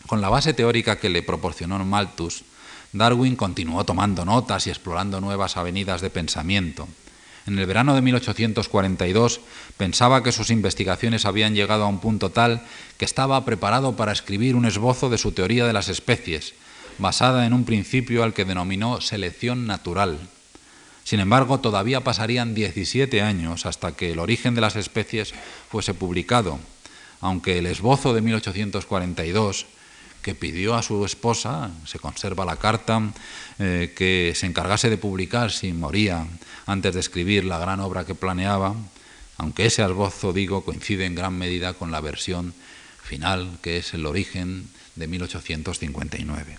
Con la base teórica que le proporcionó Malthus, Darwin continuó tomando notas y explorando nuevas avenidas de pensamiento. En el verano de 1842 pensaba que sus investigaciones habían llegado a un punto tal que estaba preparado para escribir un esbozo de su teoría de las especies, basada en un principio al que denominó selección natural. Sin embargo, todavía pasarían 17 años hasta que el origen de las especies fuese publicado, aunque el esbozo de 1842 que pidió a su esposa, se conserva la carta, eh, que se encargase de publicar si moría antes de escribir la gran obra que planeaba, aunque ese esbozo, digo, coincide en gran medida con la versión final, que es el origen de 1859.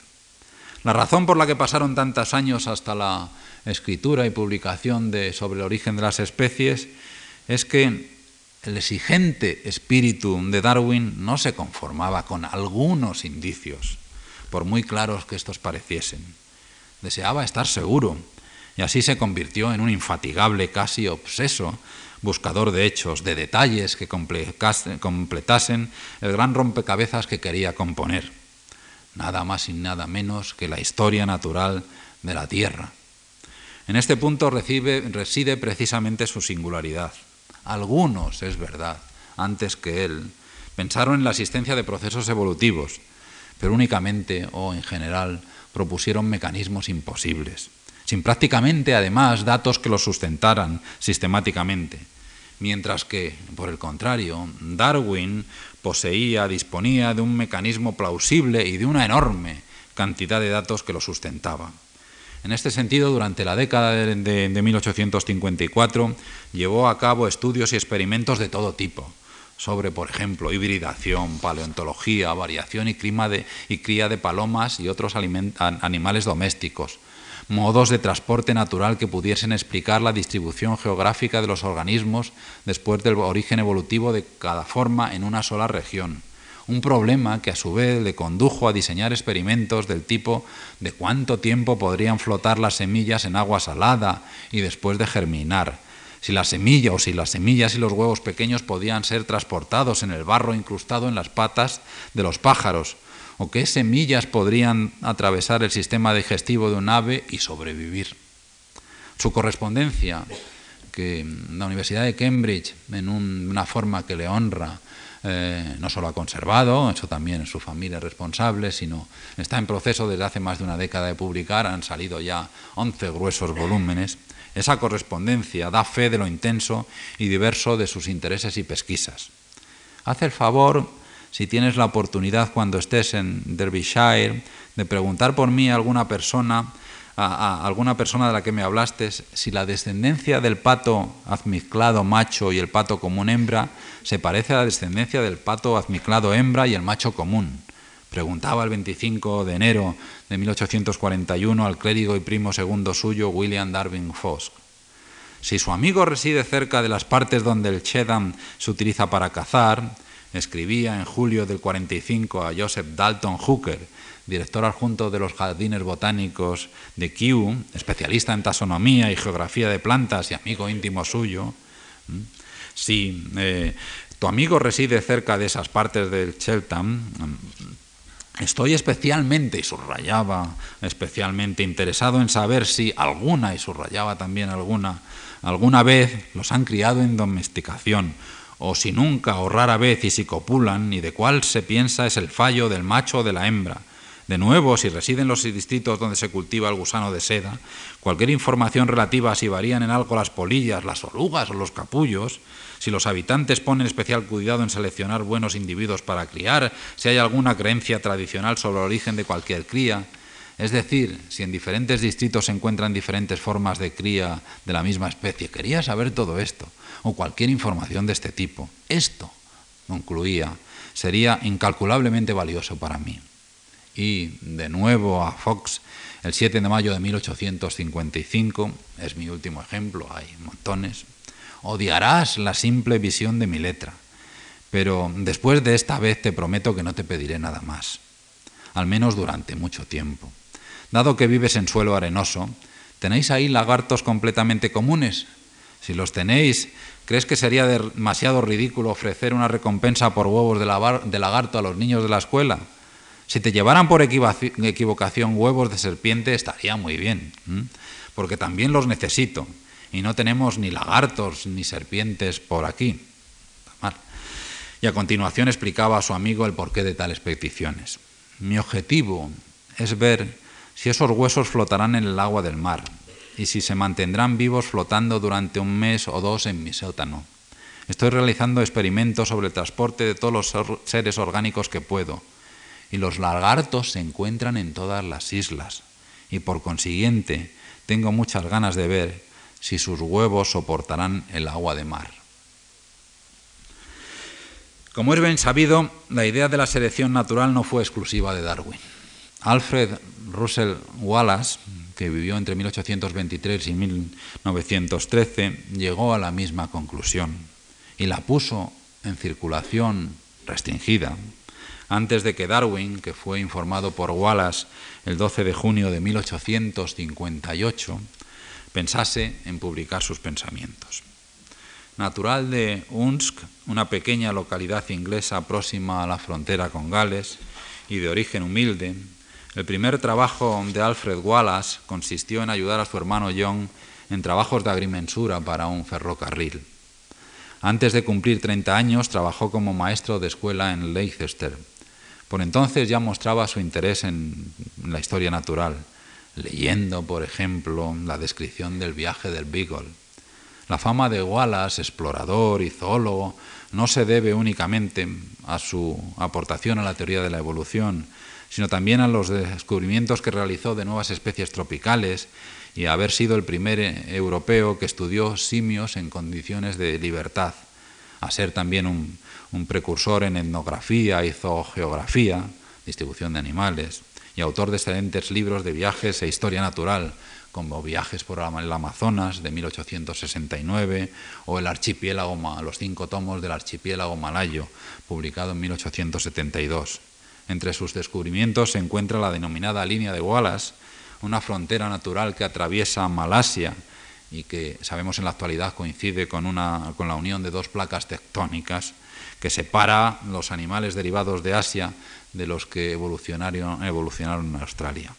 La razón por la que pasaron tantos años hasta la escritura y publicación de sobre el origen de las especies es que el exigente espíritu de Darwin no se conformaba con algunos indicios, por muy claros que estos pareciesen. Deseaba estar seguro y así se convirtió en un infatigable, casi obseso, buscador de hechos, de detalles que completasen el gran rompecabezas que quería componer. Nada más y nada menos que la historia natural de la Tierra. En este punto reside precisamente su singularidad. Algunos, es verdad, antes que él, pensaron en la existencia de procesos evolutivos, pero únicamente o en general propusieron mecanismos imposibles sin prácticamente, además, datos que lo sustentaran sistemáticamente. Mientras que, por el contrario, Darwin poseía, disponía de un mecanismo plausible y de una enorme cantidad de datos que lo sustentaban. En este sentido, durante la década de, de, 1854 llevó a cabo estudios y experimentos de todo tipo, sobre, por ejemplo, hibridación, paleontología, variación y, clima y cría de palomas y otros animales domésticos, modos de transporte natural que pudiesen explicar la distribución geográfica de los organismos después del origen evolutivo de cada forma en una sola región. Un problema que a su vez le condujo a diseñar experimentos del tipo de cuánto tiempo podrían flotar las semillas en agua salada y después de germinar, si la semilla o si las semillas y los huevos pequeños podían ser transportados en el barro incrustado en las patas de los pájaros, o qué semillas podrían atravesar el sistema digestivo de un ave y sobrevivir. Su correspondencia, que la Universidad de Cambridge, en una forma que le honra, eh, no solo ha conservado, eso también su familia es responsable, sino está en proceso desde hace más de una década de publicar, han salido ya 11 gruesos volúmenes. Esa correspondencia da fe de lo intenso y diverso de sus intereses y pesquisas. Hace el favor si tienes la oportunidad cuando estés en Derbyshire de preguntar por mí a alguna persona, a, alguna persona de la que me hablaste, si la descendencia del pato azmiclado macho y el pato común hembra se parece a la descendencia del pato azmiclado hembra y el macho común. Preguntaba el 25 de enero de 1841 al clérigo y primo segundo suyo, William Darwin Fosk. Si su amigo reside cerca de las partes donde el Cheddam se utiliza para cazar, escribía en julio del 45 a Joseph Dalton Hooker, director adjunto de los jardines botánicos de Kew, especialista en taxonomía y geografía de plantas y amigo íntimo suyo, si eh, tu amigo reside cerca de esas partes del Cheltenham, estoy especialmente, y subrayaba, especialmente interesado en saber si alguna, y subrayaba también alguna, alguna vez los han criado en domesticación o si nunca o rara vez y si copulan, y de cuál se piensa es el fallo del macho o de la hembra. De nuevo, si residen en los distritos donde se cultiva el gusano de seda, cualquier información relativa a si varían en algo las polillas, las orugas o los capullos, si los habitantes ponen especial cuidado en seleccionar buenos individuos para criar, si hay alguna creencia tradicional sobre el origen de cualquier cría, es decir, si en diferentes distritos se encuentran diferentes formas de cría de la misma especie. Quería saber todo esto o cualquier información de este tipo. Esto, concluía, sería incalculablemente valioso para mí. Y de nuevo a Fox, el 7 de mayo de 1855, es mi último ejemplo, hay montones, odiarás la simple visión de mi letra, pero después de esta vez te prometo que no te pediré nada más, al menos durante mucho tiempo. Dado que vives en suelo arenoso, ¿tenéis ahí lagartos completamente comunes? Si los tenéis, ¿crees que sería demasiado ridículo ofrecer una recompensa por huevos de lagarto a los niños de la escuela? Si te llevaran por equivocación huevos de serpiente, estaría muy bien, porque también los necesito, y no tenemos ni lagartos ni serpientes por aquí. Y a continuación explicaba a su amigo el porqué de tales peticiones. Mi objetivo es ver si esos huesos flotarán en el agua del mar y si se mantendrán vivos flotando durante un mes o dos en mi sótano. Estoy realizando experimentos sobre el transporte de todos los seres orgánicos que puedo, y los lagartos se encuentran en todas las islas, y por consiguiente tengo muchas ganas de ver si sus huevos soportarán el agua de mar. Como es bien sabido, la idea de la selección natural no fue exclusiva de Darwin. Alfred Russell Wallace, que vivió entre 1823 y 1913, llegó a la misma conclusión y la puso en circulación restringida antes de que Darwin, que fue informado por Wallace el 12 de junio de 1858, pensase en publicar sus pensamientos. Natural de Unsk, una pequeña localidad inglesa próxima a la frontera con Gales y de origen humilde, el primer trabajo de Alfred Wallace consistió en ayudar a su hermano John en trabajos de agrimensura para un ferrocarril. Antes de cumplir 30 años trabajó como maestro de escuela en Leicester. Por entonces ya mostraba su interés en la historia natural, leyendo, por ejemplo, la descripción del viaje del Beagle. La fama de Wallace, explorador y zoólogo, no se debe únicamente a su aportación a la teoría de la evolución, sino también a los descubrimientos que realizó de nuevas especies tropicales y a haber sido el primer europeo que estudió simios en condiciones de libertad, a ser también un, precursor en etnografía y zoogeografía, distribución de animales, y autor de excelentes libros de viajes e historia natural, como Viajes por el Amazonas de 1869 o El archipiélago, los cinco tomos del archipiélago malayo, publicado en 1872. Entre sus descubrimientos se encuentra la denominada línea de Wallace, una frontera natural que atraviesa Malasia y que sabemos en la actualidad coincide con, una, con la unión de dos placas tectónicas que separa los animales derivados de Asia de los que evolucionaron, evolucionaron en Australia.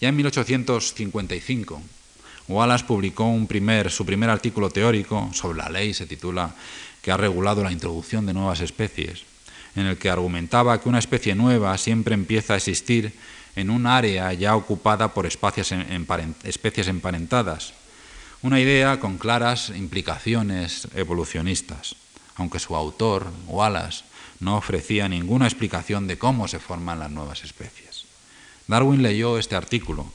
Ya en 1855, Wallace publicó un primer, su primer artículo teórico sobre la ley, se titula, que ha regulado la introducción de nuevas especies, en el que argumentaba que una especie nueva siempre empieza a existir en un área ya ocupada por especies emparentadas, una idea con claras implicaciones evolucionistas, aunque su autor, Wallace, no ofrecía ninguna explicación de cómo se forman las nuevas especies. Darwin leyó este artículo,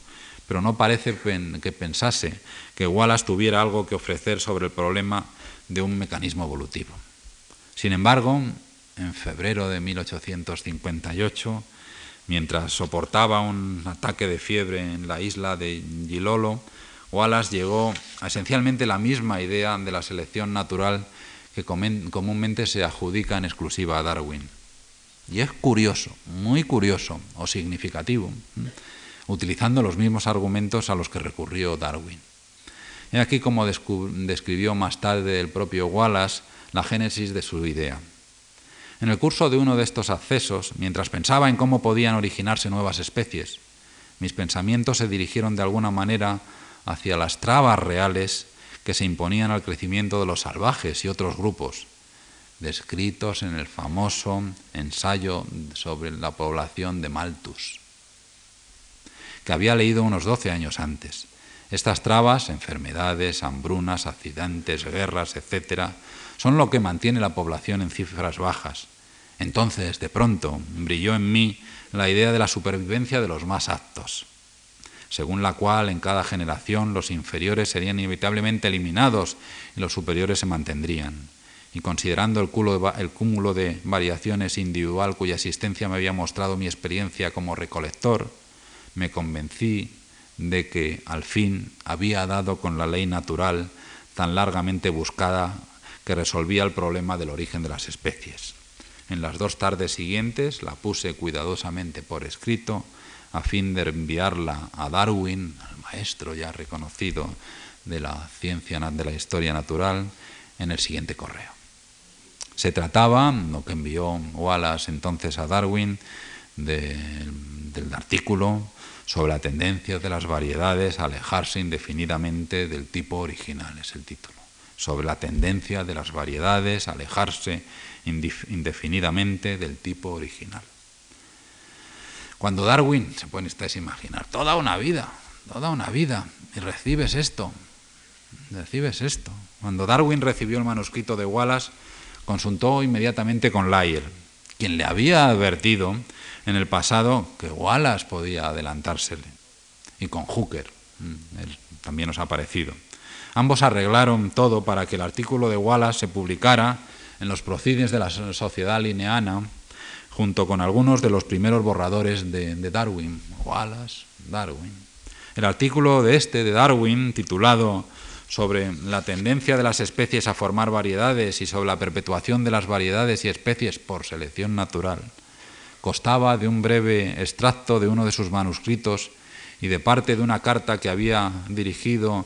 pero no parece que pensase que Wallace tuviera algo que ofrecer sobre el problema de un mecanismo evolutivo. Sin embargo, en febrero de 1858, mientras soportaba un ataque de fiebre en la isla de Gilolo, Wallace llegó a esencialmente la misma idea de la selección natural que comúnmente se adjudica en exclusiva a Darwin. Y es curioso, muy curioso o significativo, utilizando los mismos argumentos a los que recurrió Darwin. He aquí como describió más tarde el propio Wallace la génesis de su idea. En el curso de uno de estos accesos, mientras pensaba en cómo podían originarse nuevas especies, mis pensamientos se dirigieron de alguna manera hacia las trabas reales que se imponían al crecimiento de los salvajes y otros grupos, descritos en el famoso ensayo sobre la población de Malthus, que había leído unos 12 años antes. Estas trabas, enfermedades, hambrunas, accidentes, guerras, etc., son lo que mantiene la población en cifras bajas. Entonces, de pronto, brilló en mí la idea de la supervivencia de los más aptos, según la cual en cada generación los inferiores serían inevitablemente eliminados y los superiores se mantendrían. Y considerando el, cúmulo de variaciones individual cuya existencia me había mostrado mi experiencia como recolector, me convencí de que al fin había dado con la ley natural tan largamente buscada que resolvía el problema del origen de las especies. En las dos tardes siguientes la puse cuidadosamente por escrito a fin de enviarla a Darwin, al maestro ya reconocido de la ciencia de la historia natural, en el siguiente correo. Se trataba, lo que envió Wallace entonces a Darwin, del artículo sobre la tendencia de las variedades a alejarse indefinidamente del tipo original, es el título sobre la tendencia de las variedades a alejarse indefinidamente del tipo original. Cuando Darwin, se pueden ustedes imaginar, toda una vida, toda una vida, y recibes esto, recibes esto. Cuando Darwin recibió el manuscrito de Wallace, consultó inmediatamente con Lyell, quien le había advertido en el pasado que Wallace podía adelantársele, y con Hooker, mm, él también nos ha parecido. Ambos arreglaron todo para que el artículo de Wallace se publicara en los proceedings de la Sociedad Lineana, junto con algunos de los primeros borradores de, Darwin. Wallace, Darwin. El artículo de este, de Darwin, titulado sobre la tendencia de las especies a formar variedades y sobre la perpetuación de las variedades y especies por selección natural, costaba de un breve extracto de uno de sus manuscritos y de parte de una carta que había dirigido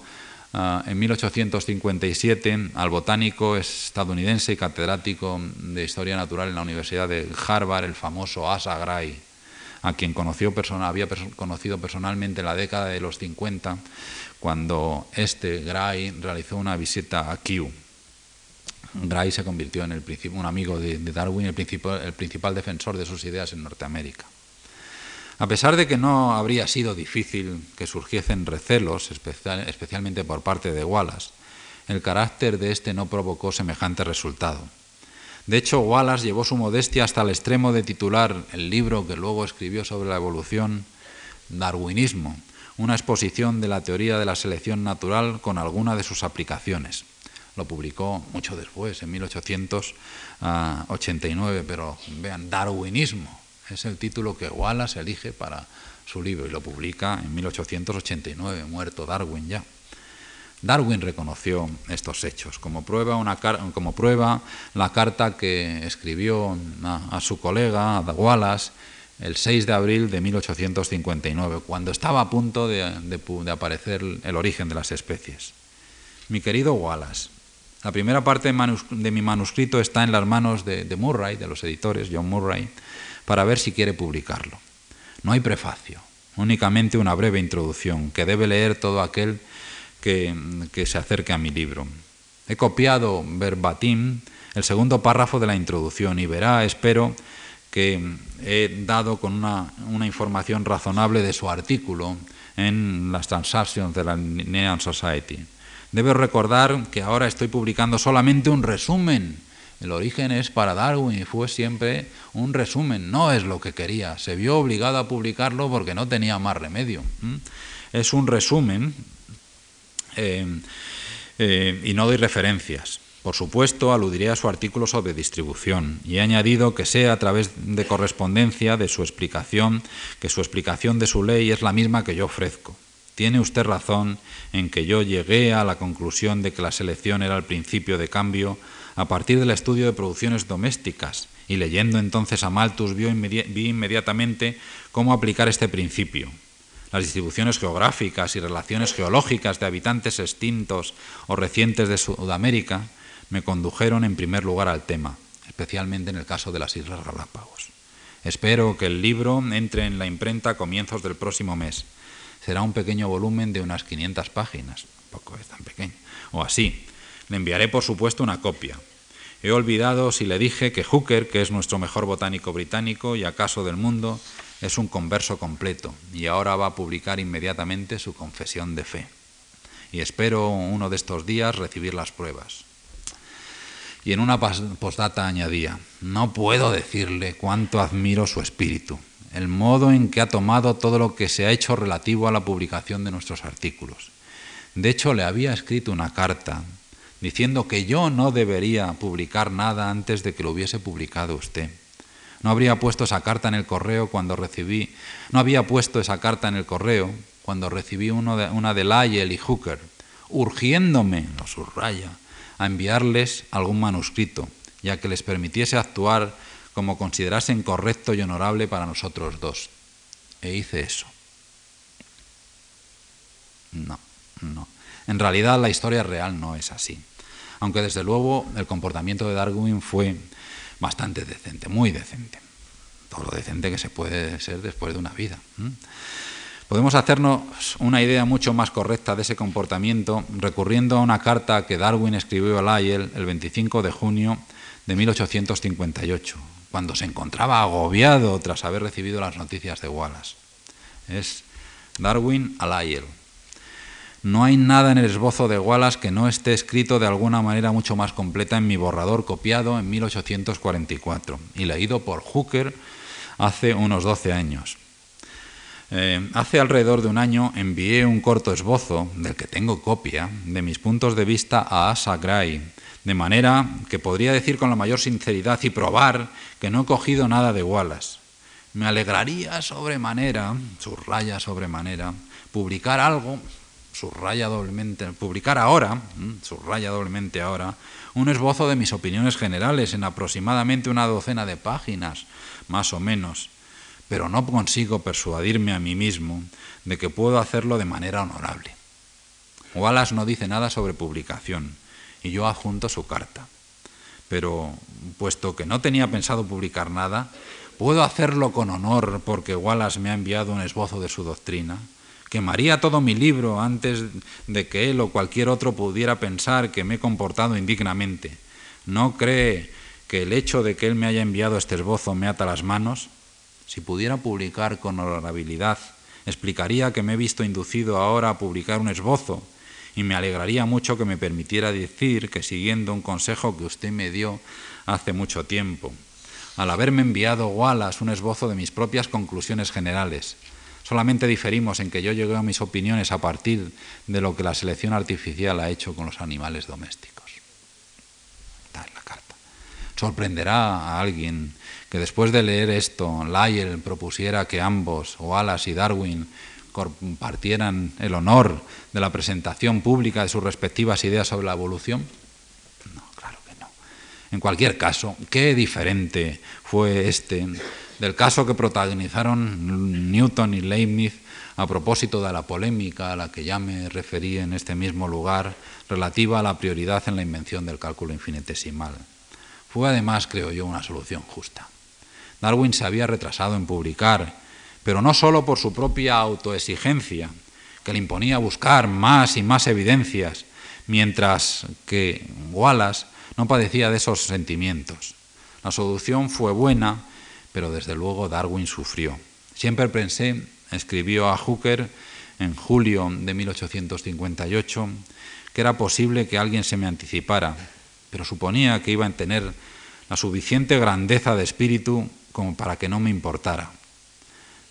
ah, en 1857 al botánico estadounidense y catedrático de Historia Natural en la Universidad de Harvard, el famoso Asa Gray, a quien conoció había conocido personalmente en la década de los 50, cuando este Gray realizó una visita a Kew. Gray se convirtió en el un amigo de, Darwin, el principal defensor de sus ideas en Norteamérica. A pesar de que no habría sido difícil que surgiesen recelos, especialmente por parte de Wallace, el carácter de este no provocó semejante resultado. De hecho, Wallace llevó su modestia hasta el extremo de titular el libro que luego escribió sobre la evolución, Darwinismo, una exposición de la teoría de la selección natural con alguna de sus aplicaciones. Lo publicó mucho después, en 1889, pero vean, Darwinismo, es el título que Wallace elige para su libro y lo publica en 1889, muerto Darwin ya. Darwin reconoció estos hechos. Como prueba, una, como prueba la carta que escribió a, su colega, a Wallace, el 6 de abril de 1859, cuando estaba a punto de, aparecer el origen de las especies. Mi querido Wallace, la primera parte de, mi manuscrito está en las manos de, de Murray, de los editores, John Murray, para ver si quiere publicarlo. No hay prefacio, únicamente una breve introducción que debe leer todo aquel que, se acerque a mi libro. He copiado verbatim el segundo párrafo de la introducción y verá, espero, que he dado con una, información razonable de su artículo en las Transactions de la Nean Society. Debo recordar que ahora estoy publicando solamente un resumen el origen es para Darwin y fue siempre un resumen, no es lo que quería. Se vio obligado a publicarlo porque no tenía más remedio. Es un resumen eh, eh, y no doy referencias. Por supuesto, aludiré a su artículo sobre distribución y he añadido que sea a través de correspondencia de su explicación, que su explicación de su ley es la misma que yo ofrezco. Tiene usted razón en que yo llegué a la conclusión de que la selección era el principio de cambio a partir del estudio de producciones domésticas y leyendo entonces a Malthus vi inmediatamente cómo aplicar este principio. Las distribuciones geográficas y relaciones geológicas de habitantes extintos o recientes de Sudamérica me condujeron en primer lugar al tema, especialmente en el caso de las Islas Galápagos. Espero que el libro entre en la imprenta a comienzos del próximo mes. Será un pequeño volumen de unas 500 páginas, poco es tan pequeño, o así, le enviaré, por supuesto, una copia. He olvidado si le dije que Hooker, que es nuestro mejor botánico británico y acaso del mundo, es un converso completo y ahora va a publicar inmediatamente su confesión de fe. Y espero uno de estos días recibir las pruebas. Y en una postdata añadía, no puedo decirle cuánto admiro su espíritu, el modo en que ha tomado todo lo que se ha hecho relativo a la publicación de nuestros artículos. De hecho, le había escrito una carta diciendo que yo no debería publicar nada antes de que lo hubiese publicado usted. No habría puesto esa carta en el correo cuando recibí, no había puesto esa carta en el correo cuando recibí una de Lyell y Hooker, urgiéndome, lo subraya, a enviarles algún manuscrito, ya que les permitiese actuar como considerasen correcto y honorable para nosotros dos. E hice eso. No, no. En realidad la historia real no es así aunque desde luego el comportamiento de Darwin fue bastante decente, muy decente, todo lo decente que se puede ser después de una vida. Podemos hacernos una idea mucho más correcta de ese comportamiento recurriendo a una carta que Darwin escribió a Lyell el 25 de junio de 1858, cuando se encontraba agobiado tras haber recibido las noticias de Wallace. Es Darwin a Lyell. No hay nada en el esbozo de Wallace que no esté escrito de alguna manera mucho más completa en mi borrador copiado en 1844 y leído por Hooker hace unos 12 años. Eh, hace alrededor de un año envié un corto esbozo, del que tengo copia, de mis puntos de vista a Asa Gray, de manera que podría decir con la mayor sinceridad y probar que no he cogido nada de Wallace. Me alegraría sobremanera, subraya sobremanera, publicar algo subraya doblemente, publicar ahora, subraya doblemente ahora, un esbozo de mis opiniones generales en aproximadamente una docena de páginas, más o menos, pero no consigo persuadirme a mí mismo de que puedo hacerlo de manera honorable. Wallace no dice nada sobre publicación y yo adjunto su carta. Pero puesto que no tenía pensado publicar nada, puedo hacerlo con honor porque Wallace me ha enviado un esbozo de su doctrina. Quemaría todo mi libro antes de que él o cualquier otro pudiera pensar que me he comportado indignamente. ¿No cree que el hecho de que él me haya enviado este esbozo me ata las manos? Si pudiera publicar con honorabilidad, explicaría que me he visto inducido ahora a publicar un esbozo y me alegraría mucho que me permitiera decir que siguiendo un consejo que usted me dio hace mucho tiempo, al haberme enviado Wallace un esbozo de mis propias conclusiones generales, solamente diferimos en que yo llegué a mis opiniones a partir de lo que la selección artificial ha hecho con los animales domésticos. Está en la carta. Sorprenderá a alguien que después de leer esto, Lyell propusiera que ambos, Wallace y Darwin, compartieran el honor de la presentación pública de sus respectivas ideas sobre la evolución? No, claro que no. En cualquier caso, qué diferente fue este del caso que protagonizaron Newton y Leibniz a propósito de la polémica a la que ya me referí en este mismo lugar relativa a la prioridad en la invención del cálculo infinitesimal. Fue además, creo yo, una solución justa. Darwin se había retrasado en publicar pero no solo por su propia autoexigencia, que le imponía buscar más y más evidencias, mientras que Wallace no padecía de esos sentimientos. La solución fue buena, pero desde luego Darwin sufrió. Siempre pensé, escribió a Hooker en julio de 1858, que era posible que alguien se me anticipara, pero suponía que iba a tener la suficiente grandeza de espíritu como para que no me importara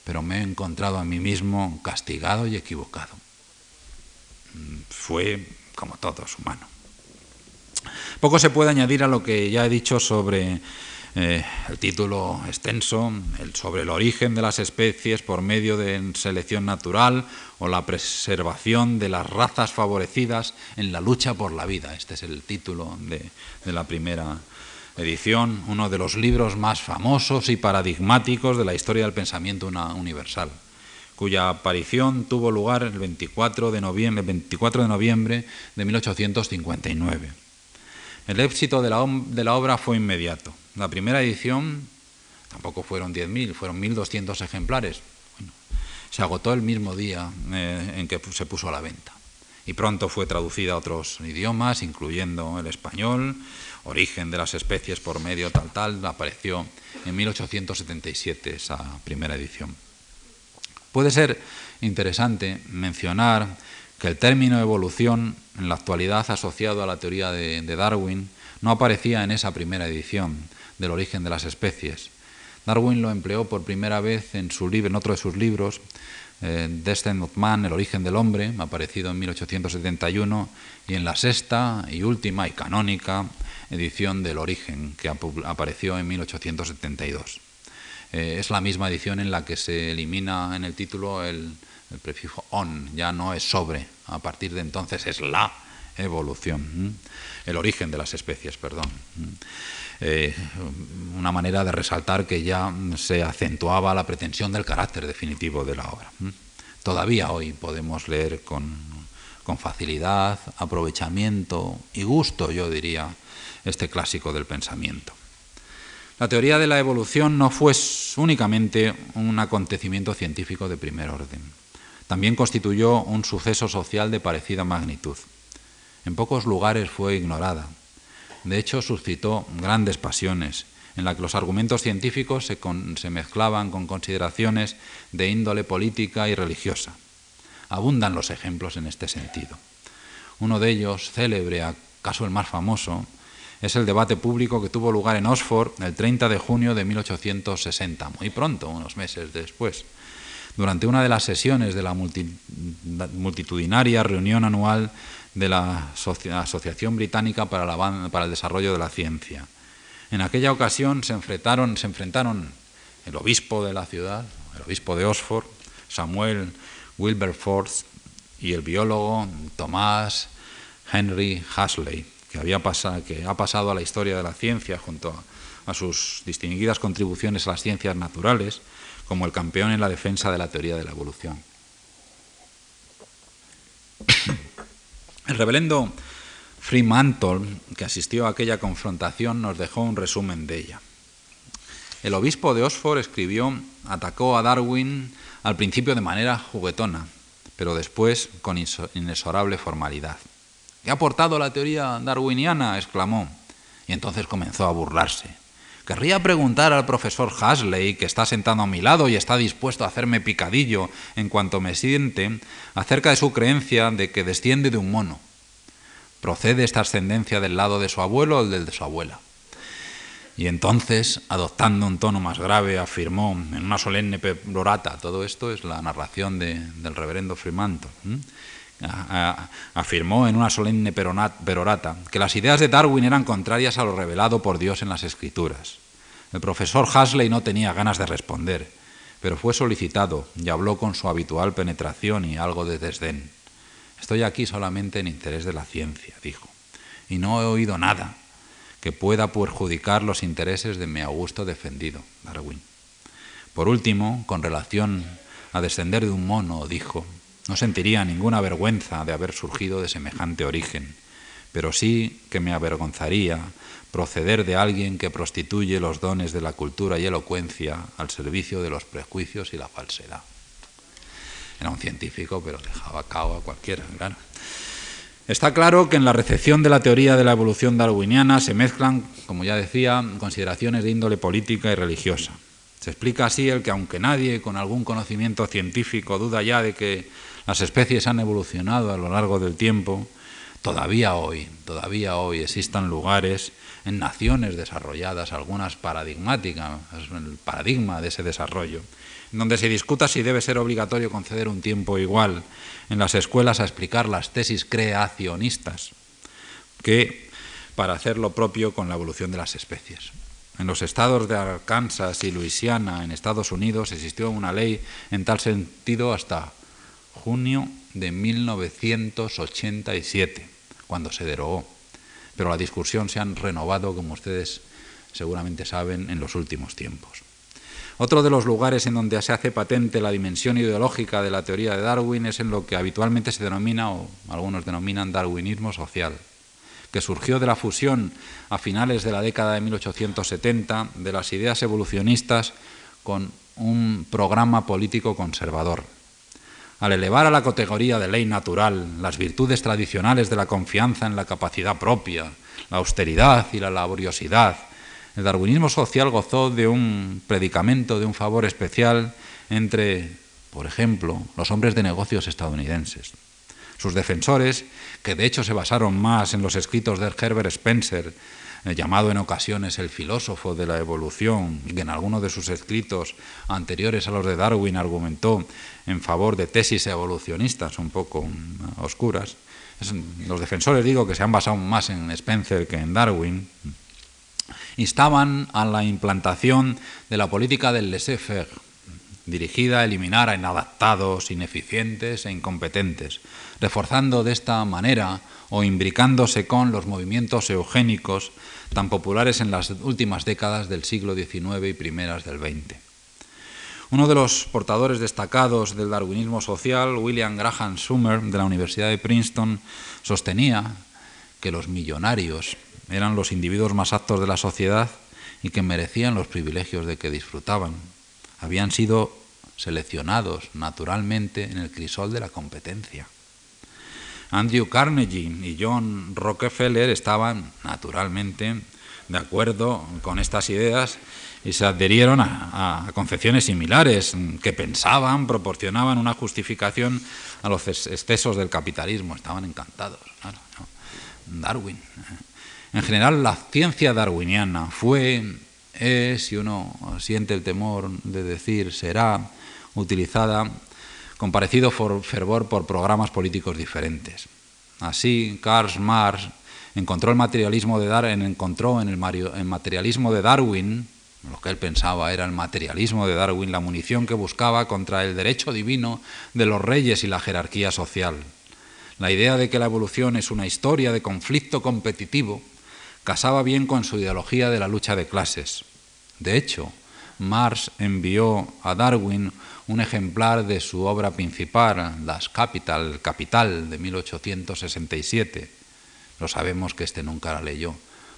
pero me he encontrado a mí mismo castigado y equivocado. Fue, como todos, humano. Poco se puede añadir a lo que ya he dicho sobre eh, el título extenso, el, sobre el origen de las especies por medio de selección natural o la preservación de las razas favorecidas en la lucha por la vida. Este es el título de, la primera edición, uno de los libros más famosos y paradigmáticos de la historia del pensamiento universal, cuya aparición tuvo lugar el 24 de noviembre, 24 de, noviembre de 1859. El éxito de la, obra fue inmediato. La primera edición tampoco fueron 10.000, fueron 1.200 ejemplares. se agotó el mismo día eh, en que se puso a la venta. Y pronto fue traducida a otros idiomas, incluyendo el español, origen de las especies por medio tal tal, apareció en 1877 esa primera edición. Puede ser interesante mencionar que el término evolución, en la actualidad asociado a la teoría de, Darwin, no aparecía en esa primera edición del origen de las especies. Darwin lo empleó por primera vez en, su libro, otro de sus libros, eh, Descent El origen del hombre, aparecido en 1871, y en la sexta y última y canónica edición del Origen, que apareció en 1872. Eh, es la misma edición en la que se elimina en el título el, prefijo on, ya no es sobre, a partir de entonces es la evolución, el origen de las especies, perdón. Eh, una manera de resaltar que ya se acentuaba la pretensión del carácter definitivo de la obra. Todavía hoy podemos leer con facilidad, aprovechamiento y gusto, yo diría, este clásico del pensamiento. La teoría de la evolución no fue únicamente un acontecimiento científico de primer orden, también constituyó un suceso social de parecida magnitud. En pocos lugares fue ignorada. De hecho, suscitó grandes pasiones, en las que los argumentos científicos se, se mezclaban con consideraciones de índole política y religiosa. Abundan los ejemplos en este sentido. Uno de ellos, célebre, acaso el más famoso, es el debate público que tuvo lugar en Oxford el 30 de junio de 1860, muy pronto, unos meses después, durante una de las sesiones de la multitudinaria reunión anual de la Asociación Británica para, el Desarrollo de la Ciencia. En aquella ocasión se enfrentaron, el obispo de la ciudad, el obispo de Oxford, Samuel Wilberforce, y el biólogo Tomás Henry Hasley que, había pasado, que ha pasado a la historia de la ciencia junto a, sus distinguidas contribuciones a las ciencias naturales, como el campeón en la defensa de la teoría de la evolución. El reverendo Fremantle, que asistió a aquella confrontación, nos dejó un resumen de ella. El obispo de Oxford escribió, atacó a Darwin al principio de manera juguetona, pero después con inexorable formalidad. ¿Qué ha aportado la teoría darwiniana? exclamó, y entonces comenzó a burlarse. Querría preguntar al profesor Hasley, que está sentado a mi lado y está dispuesto a hacerme picadillo en cuanto me siente, acerca de su creencia de que desciende de un mono. ¿Procede esta ascendencia del lado de su abuelo o del de su abuela? Y entonces, adoptando un tono más grave, afirmó en una solemne perorata, todo esto es la narración del reverendo Fremantle, afirmó en una solemne perorata que las ideas de Darwin eran contrarias a lo revelado por Dios en las Escrituras. El profesor Hasley no tenía ganas de responder, pero fue solicitado y habló con su habitual penetración y algo de desdén. Estoy aquí solamente en interés de la ciencia, dijo, y no he oído nada que pueda perjudicar los intereses de mi augusto defendido, Darwin. Por último, con relación a descender de un mono, dijo, no sentiría ninguna vergüenza de haber surgido de semejante origen, pero sí que me avergonzaría proceder de alguien que prostituye los dones de la cultura y elocuencia al servicio de los prejuicios y la falsedad. Era un científico, pero dejaba cao a cualquiera, claro. Está claro que en la recepción de la teoría de la evolución darwiniana se mezclan, como ya decía, consideraciones de índole política y religiosa. Se explica así el que aunque nadie con algún conocimiento científico duda ya de que las especies han evolucionado a lo largo del tiempo, todavía hoy, todavía hoy existan lugares en naciones desarrolladas, algunas paradigmáticas, el paradigma de ese desarrollo, donde se discuta si debe ser obligatorio conceder un tiempo igual en las escuelas a explicar las tesis creacionistas que para hacer lo propio con la evolución de las especies. En los estados de Arkansas y Luisiana, en Estados Unidos, existió una ley en tal sentido hasta junio de 1987, cuando se derogó. Pero la discusión se ha renovado, como ustedes seguramente saben, en los últimos tiempos. Otro de los lugares en donde se hace patente la dimensión ideológica de la teoría de Darwin es en lo que habitualmente se denomina, o algunos denominan, darwinismo social, que surgió de la fusión a finales de la década de 1870 de las ideas evolucionistas con un programa político conservador. Al elevar a la categoría de ley natural las virtudes tradicionales de la confianza en la capacidad propia, la austeridad y la laboriosidad, el darwinismo social gozó de un predicamento, de un favor especial entre, por ejemplo, los hombres de negocios estadounidenses. Sus defensores, que de hecho se basaron más en los escritos de Herbert Spencer, eh, llamado en ocasiones el filósofo de la evolución, que en algunos de sus escritos anteriores a los de Darwin argumentó en favor de tesis evolucionistas un poco mm, oscuras. los defensores digo que se han basado más en Spencer que en Darwin instaban a la implantación de la política del laissez-faire, dirigida a eliminar a inadaptados, ineficientes e incompetentes, reforzando de esta manera o imbricándose con los movimientos eugénicos tan populares en las últimas décadas del siglo XIX y primeras del XX. Uno de los portadores destacados del darwinismo social, William Graham Summer, de la Universidad de Princeton, sostenía que los millonarios eran los individuos más aptos de la sociedad y que merecían los privilegios de que disfrutaban. Habían sido seleccionados naturalmente en el crisol de la competencia. Andrew Carnegie y John Rockefeller estaban naturalmente de acuerdo con estas ideas y se adherieron a, concepciones similares que pensaban, proporcionaban una justificación a los excesos del capitalismo. Estaban encantados. Darwin. ¿eh? En general, la ciencia darwiniana fue, es, si uno siente el temor de decir será, utilizada con parecido fervor por programas políticos diferentes. Así, Karl Marx encontró el materialismo de Darwin, encontró en el materialismo de Darwin, lo que él pensaba era el materialismo de Darwin, la munición que buscaba contra el derecho divino de los reyes y la jerarquía social. La idea de que la evolución es una historia de conflicto competitivo casaba bien con su ideología de la lucha de clases. De hecho, Marx envió a Darwin un ejemplar de su obra principal, Las Capital, Capital, de 1867. Lo sabemos que este nunca la leyó.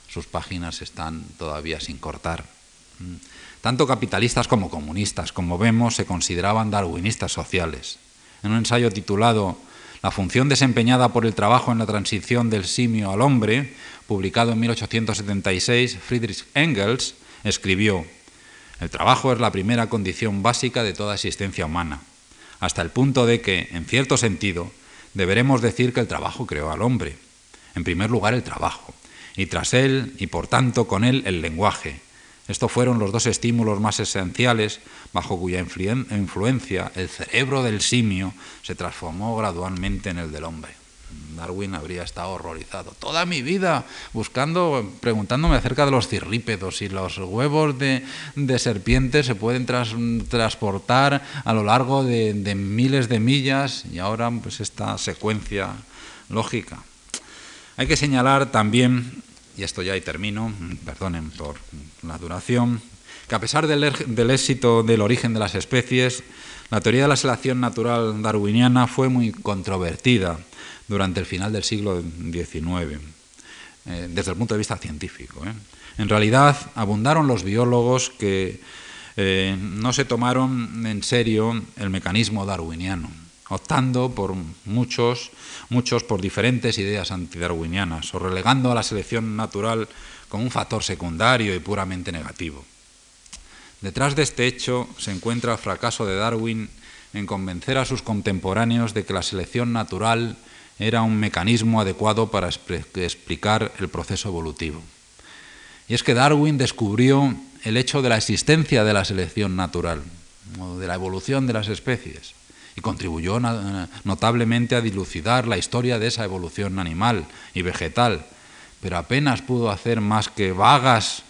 Sus páginas están todavía sin cortar. Mm. Tanto capitalistas como comunistas, como vemos, se consideraban darwinistas sociales. En un ensayo titulado La función desempeñada por el trabajo en la transición del simio al hombre, publicado en 1876, Friedrich Engels escribió, El trabajo es la primera condición básica de toda existencia humana, hasta el punto de que, en cierto sentido, deberemos decir que el trabajo creó al hombre. En primer lugar, el trabajo, y tras él, y por tanto con él, el lenguaje, estos fueron los dos estímulos más esenciales bajo cuya influencia el cerebro del simio se transformó gradualmente en el del hombre. Darwin habría estado horrorizado toda mi vida buscando, preguntándome acerca de los cirrípedos, si los huevos de, serpientes se pueden transportar a lo largo de, de, miles de millas y ahora pues esta secuencia lógica. Hay que señalar también y esto ya y termino, perdonen por la duración, que a pesar del, del, éxito del origen de las especies, la teoría de la selección natural darwiniana fue muy controvertida durante el final del siglo XIX, eh, desde el punto de vista científico. ¿eh? En realidad, abundaron los biólogos que eh, no se tomaron en serio el mecanismo darwiniano optando por muchos, muchos por diferentes ideas antidarwinianas o relegando a la selección natural como un factor secundario y puramente negativo. Detrás de este hecho se encuentra el fracaso de Darwin en convencer a sus contemporáneos de que la selección natural era un mecanismo adecuado para explicar el proceso evolutivo. Y es que Darwin descubrió el hecho de la existencia de la selección natural, o de la evolución de las especies y contribuyó notablemente a dilucidar la historia de esa evolución animal y vegetal, pero apenas pudo hacer más que vagas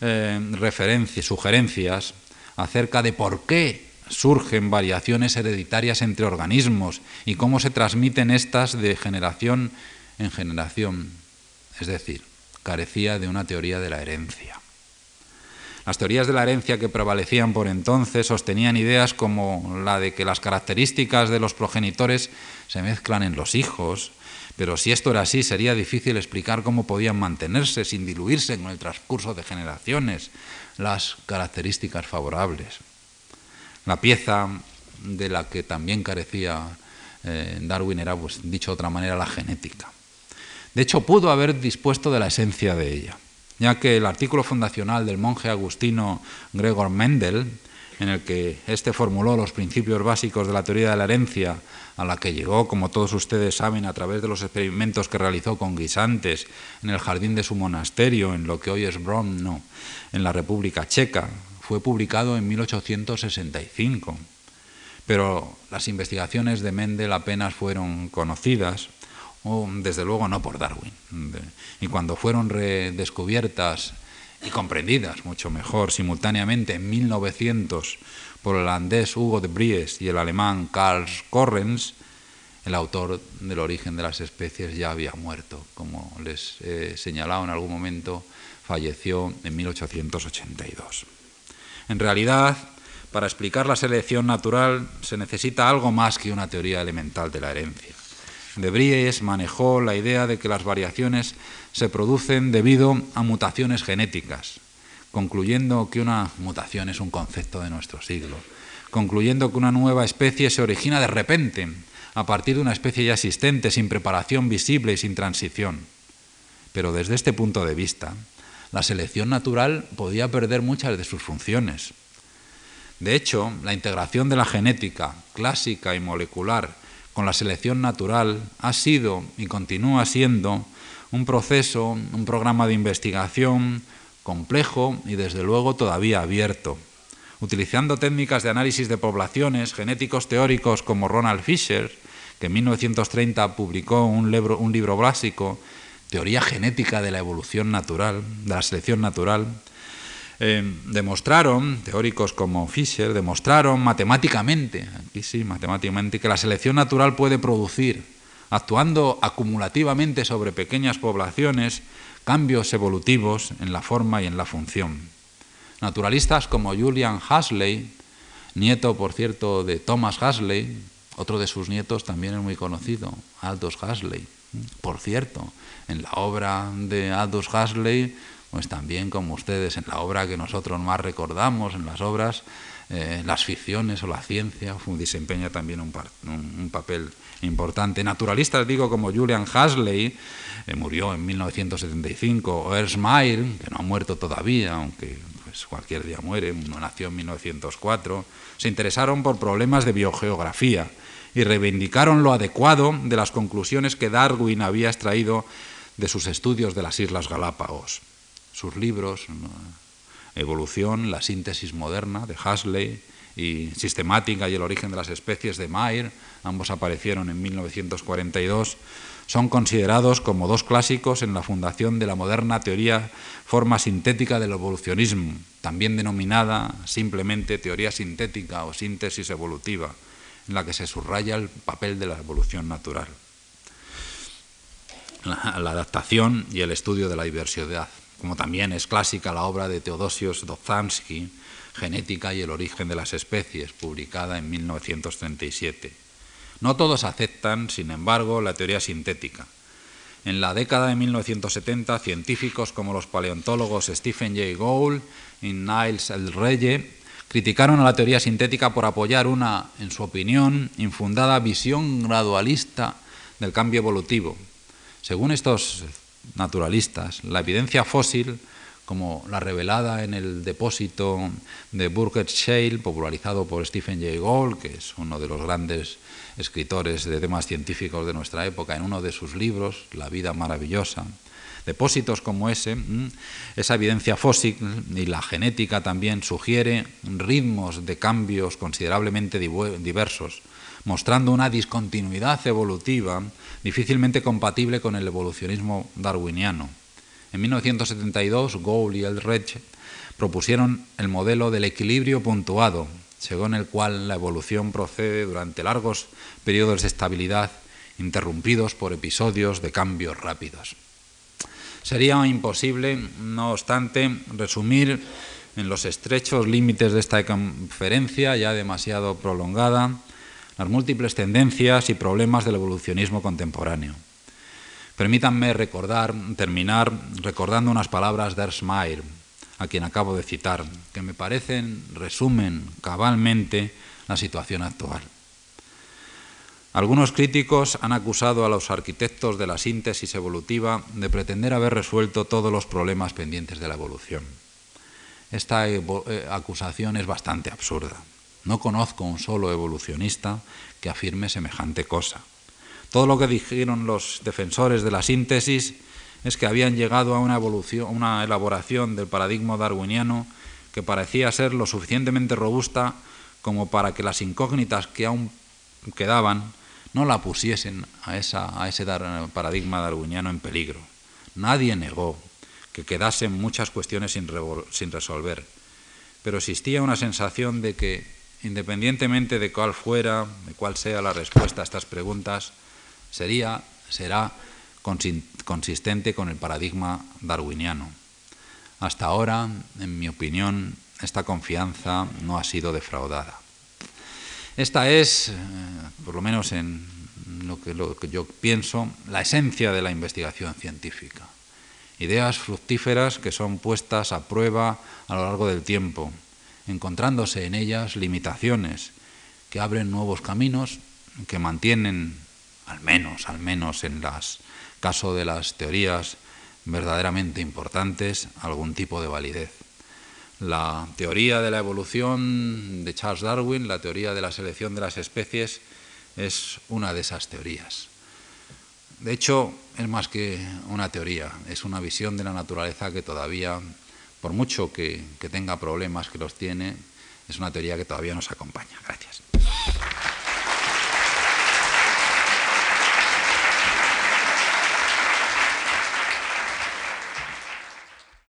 eh, referencias, sugerencias acerca de por qué surgen variaciones hereditarias entre organismos y cómo se transmiten estas de generación en generación. Es decir, carecía de una teoría de la herencia. Las teorías de la herencia que prevalecían por entonces sostenían ideas como la de que las características de los progenitores se mezclan en los hijos, pero si esto era así sería difícil explicar cómo podían mantenerse sin diluirse con el transcurso de generaciones las características favorables. La pieza de la que también carecía eh, Darwin era, pues, dicho de otra manera, la genética. De hecho, pudo haber dispuesto de la esencia de ella ya que el artículo fundacional del monje agustino Gregor Mendel, en el que éste formuló los principios básicos de la teoría de la herencia, a la que llegó, como todos ustedes saben, a través de los experimentos que realizó con guisantes en el jardín de su monasterio, en lo que hoy es Brno, en la República Checa, fue publicado en 1865. Pero las investigaciones de Mendel apenas fueron conocidas o desde luego no por Darwin. Y cuando fueron redescubiertas y comprendidas mucho mejor simultáneamente en 1900 por el holandés Hugo de Bries y el alemán Karl Correns, el autor del origen de las especies ya había muerto. Como les he señalado en algún momento, falleció en 1882. En realidad, para explicar la selección natural se necesita algo más que una teoría elemental de la herencia. De Bries manejó la idea de que las variaciones se producen debido a mutaciones genéticas, concluyendo que una mutación es un concepto de nuestro siglo, concluyendo que una nueva especie se origina de repente, a partir de una especie ya existente, sin preparación visible y sin transición. Pero desde este punto de vista, la selección natural podía perder muchas de sus funciones. De hecho, la integración de la genética clásica y molecular con la selección natural ha sido y continúa siendo un proceso, un programa de investigación complejo y desde luego todavía abierto. Utilizando técnicas de análisis de poblaciones, genéticos teóricos como Ronald Fisher, que en 1930 publicó un libro, un libro básico, Teoría genética de la evolución natural, de la selección natural, eh, demostraron, teóricos como Fischer, demostraron matemáticamente, aquí sí, matemáticamente, que la selección natural puede producir, actuando acumulativamente sobre pequeñas poblaciones, cambios evolutivos en la forma y en la función. Naturalistas como Julian Huxley, nieto, por cierto, de Thomas Huxley, otro de sus nietos también es muy conocido, Aldous Huxley. Por cierto, en la obra de Aldous Huxley, pues también como ustedes, en la obra que nosotros más recordamos, en las obras, eh, las ficciones o la ciencia, desempeña también un, papel importante. Naturalistas, digo, como Julian Huxley, eh, murió en 1975, o Ernst que no ha muerto todavía, aunque pues, cualquier día muere, uno nació en 1904, se interesaron por problemas de biogeografía y reivindicaron lo adecuado de las conclusiones que Darwin había extraído de sus estudios de las Islas Galápagos. Sus libros, Evolución, la síntesis moderna de Huxley y Sistemática y el origen de las especies de Mayr, ambos aparecieron en 1942, son considerados como dos clásicos en la fundación de la moderna teoría forma sintética del evolucionismo, también denominada simplemente teoría sintética o síntesis evolutiva en la que se subraya el papel de la evolución natural, la, adaptación y el estudio de la diversidad, como también es clásica la obra de Teodosios Dozansky, Genética y el origen de las especies, publicada en 1937. No todos aceptan, sin embargo, la teoría sintética. En la década de 1970, científicos como los paleontólogos Stephen Jay Gould y Niles L. Reye criticaron a la teoría sintética por apoyar una, en su opinión, infundada visión gradualista del cambio evolutivo. Según estos naturalistas, la evidencia fósil, como la revelada en el depósito de Burgess Shale, popularizado por Stephen Jay Gould, que es uno de los grandes escritores de temas científicos de nuestra época, en uno de sus libros, La vida maravillosa, depósitos como ese, esa evidencia fósil y la genética también sugiere ritmos de cambios considerablemente diversos, mostrando una discontinuidad evolutiva difícilmente compatible con el evolucionismo darwiniano. En 1972, Gould y Eldredge propusieron el modelo del equilibrio puntuado, según el cual la evolución procede durante largos periodos de estabilidad interrumpidos por episodios de cambios rápidos. Sería imposible, no obstante, resumir en los estrechos límites de esta conferencia, ya demasiado prolongada, las múltiples tendencias y problemas del evolucionismo contemporáneo. Permítanme recordar, terminar recordando unas palabras de Ernst Mayr, a quien acabo de citar, que me parecen resumen cabalmente la situación actual. Algunos críticos han acusado a los arquitectos de la síntesis evolutiva de pretender haber resuelto todos los problemas pendientes de la evolución. Esta eh, acusación es bastante absurda. No conozco un solo evolucionista que afirme semejante cosa. Todo lo que dijeron los defensores de la síntesis es que habían llegado a una, evolución, una elaboración del paradigma darwiniano que parecía ser lo suficientemente robusta como para que las incógnitas que aún quedaban no la pusiesen a, ese paradigma darwiniano en peligro. Nadie negó que quedasen muchas cuestiones sin, sin resolver, pero existía una sensación de que, independientemente de cuál fuera, de cuál sea la respuesta a estas preguntas, sería, será consistente con el paradigma darwiniano. Hasta ahora, en mi opinión, esta confianza no ha sido defraudada. Esta es, eh, por lo menos en lo que, yo pienso, la esencia de la investigación científica. Ideas fructíferas que son puestas a prueba a lo largo del tiempo, encontrándose en ellas limitaciones que abren nuevos caminos, que mantienen, al menos, al menos en las caso de las teorías verdaderamente importantes, algún tipo de validez. La teoría de la evolución de Charles Darwin, la teoría de la selección de las especies, es una de esas teorías. De hecho, es más que una teoría, es una visión de la naturaleza que todavía, por mucho que, tenga problemas que los tiene, es una teoría que todavía nos acompaña. Gracias.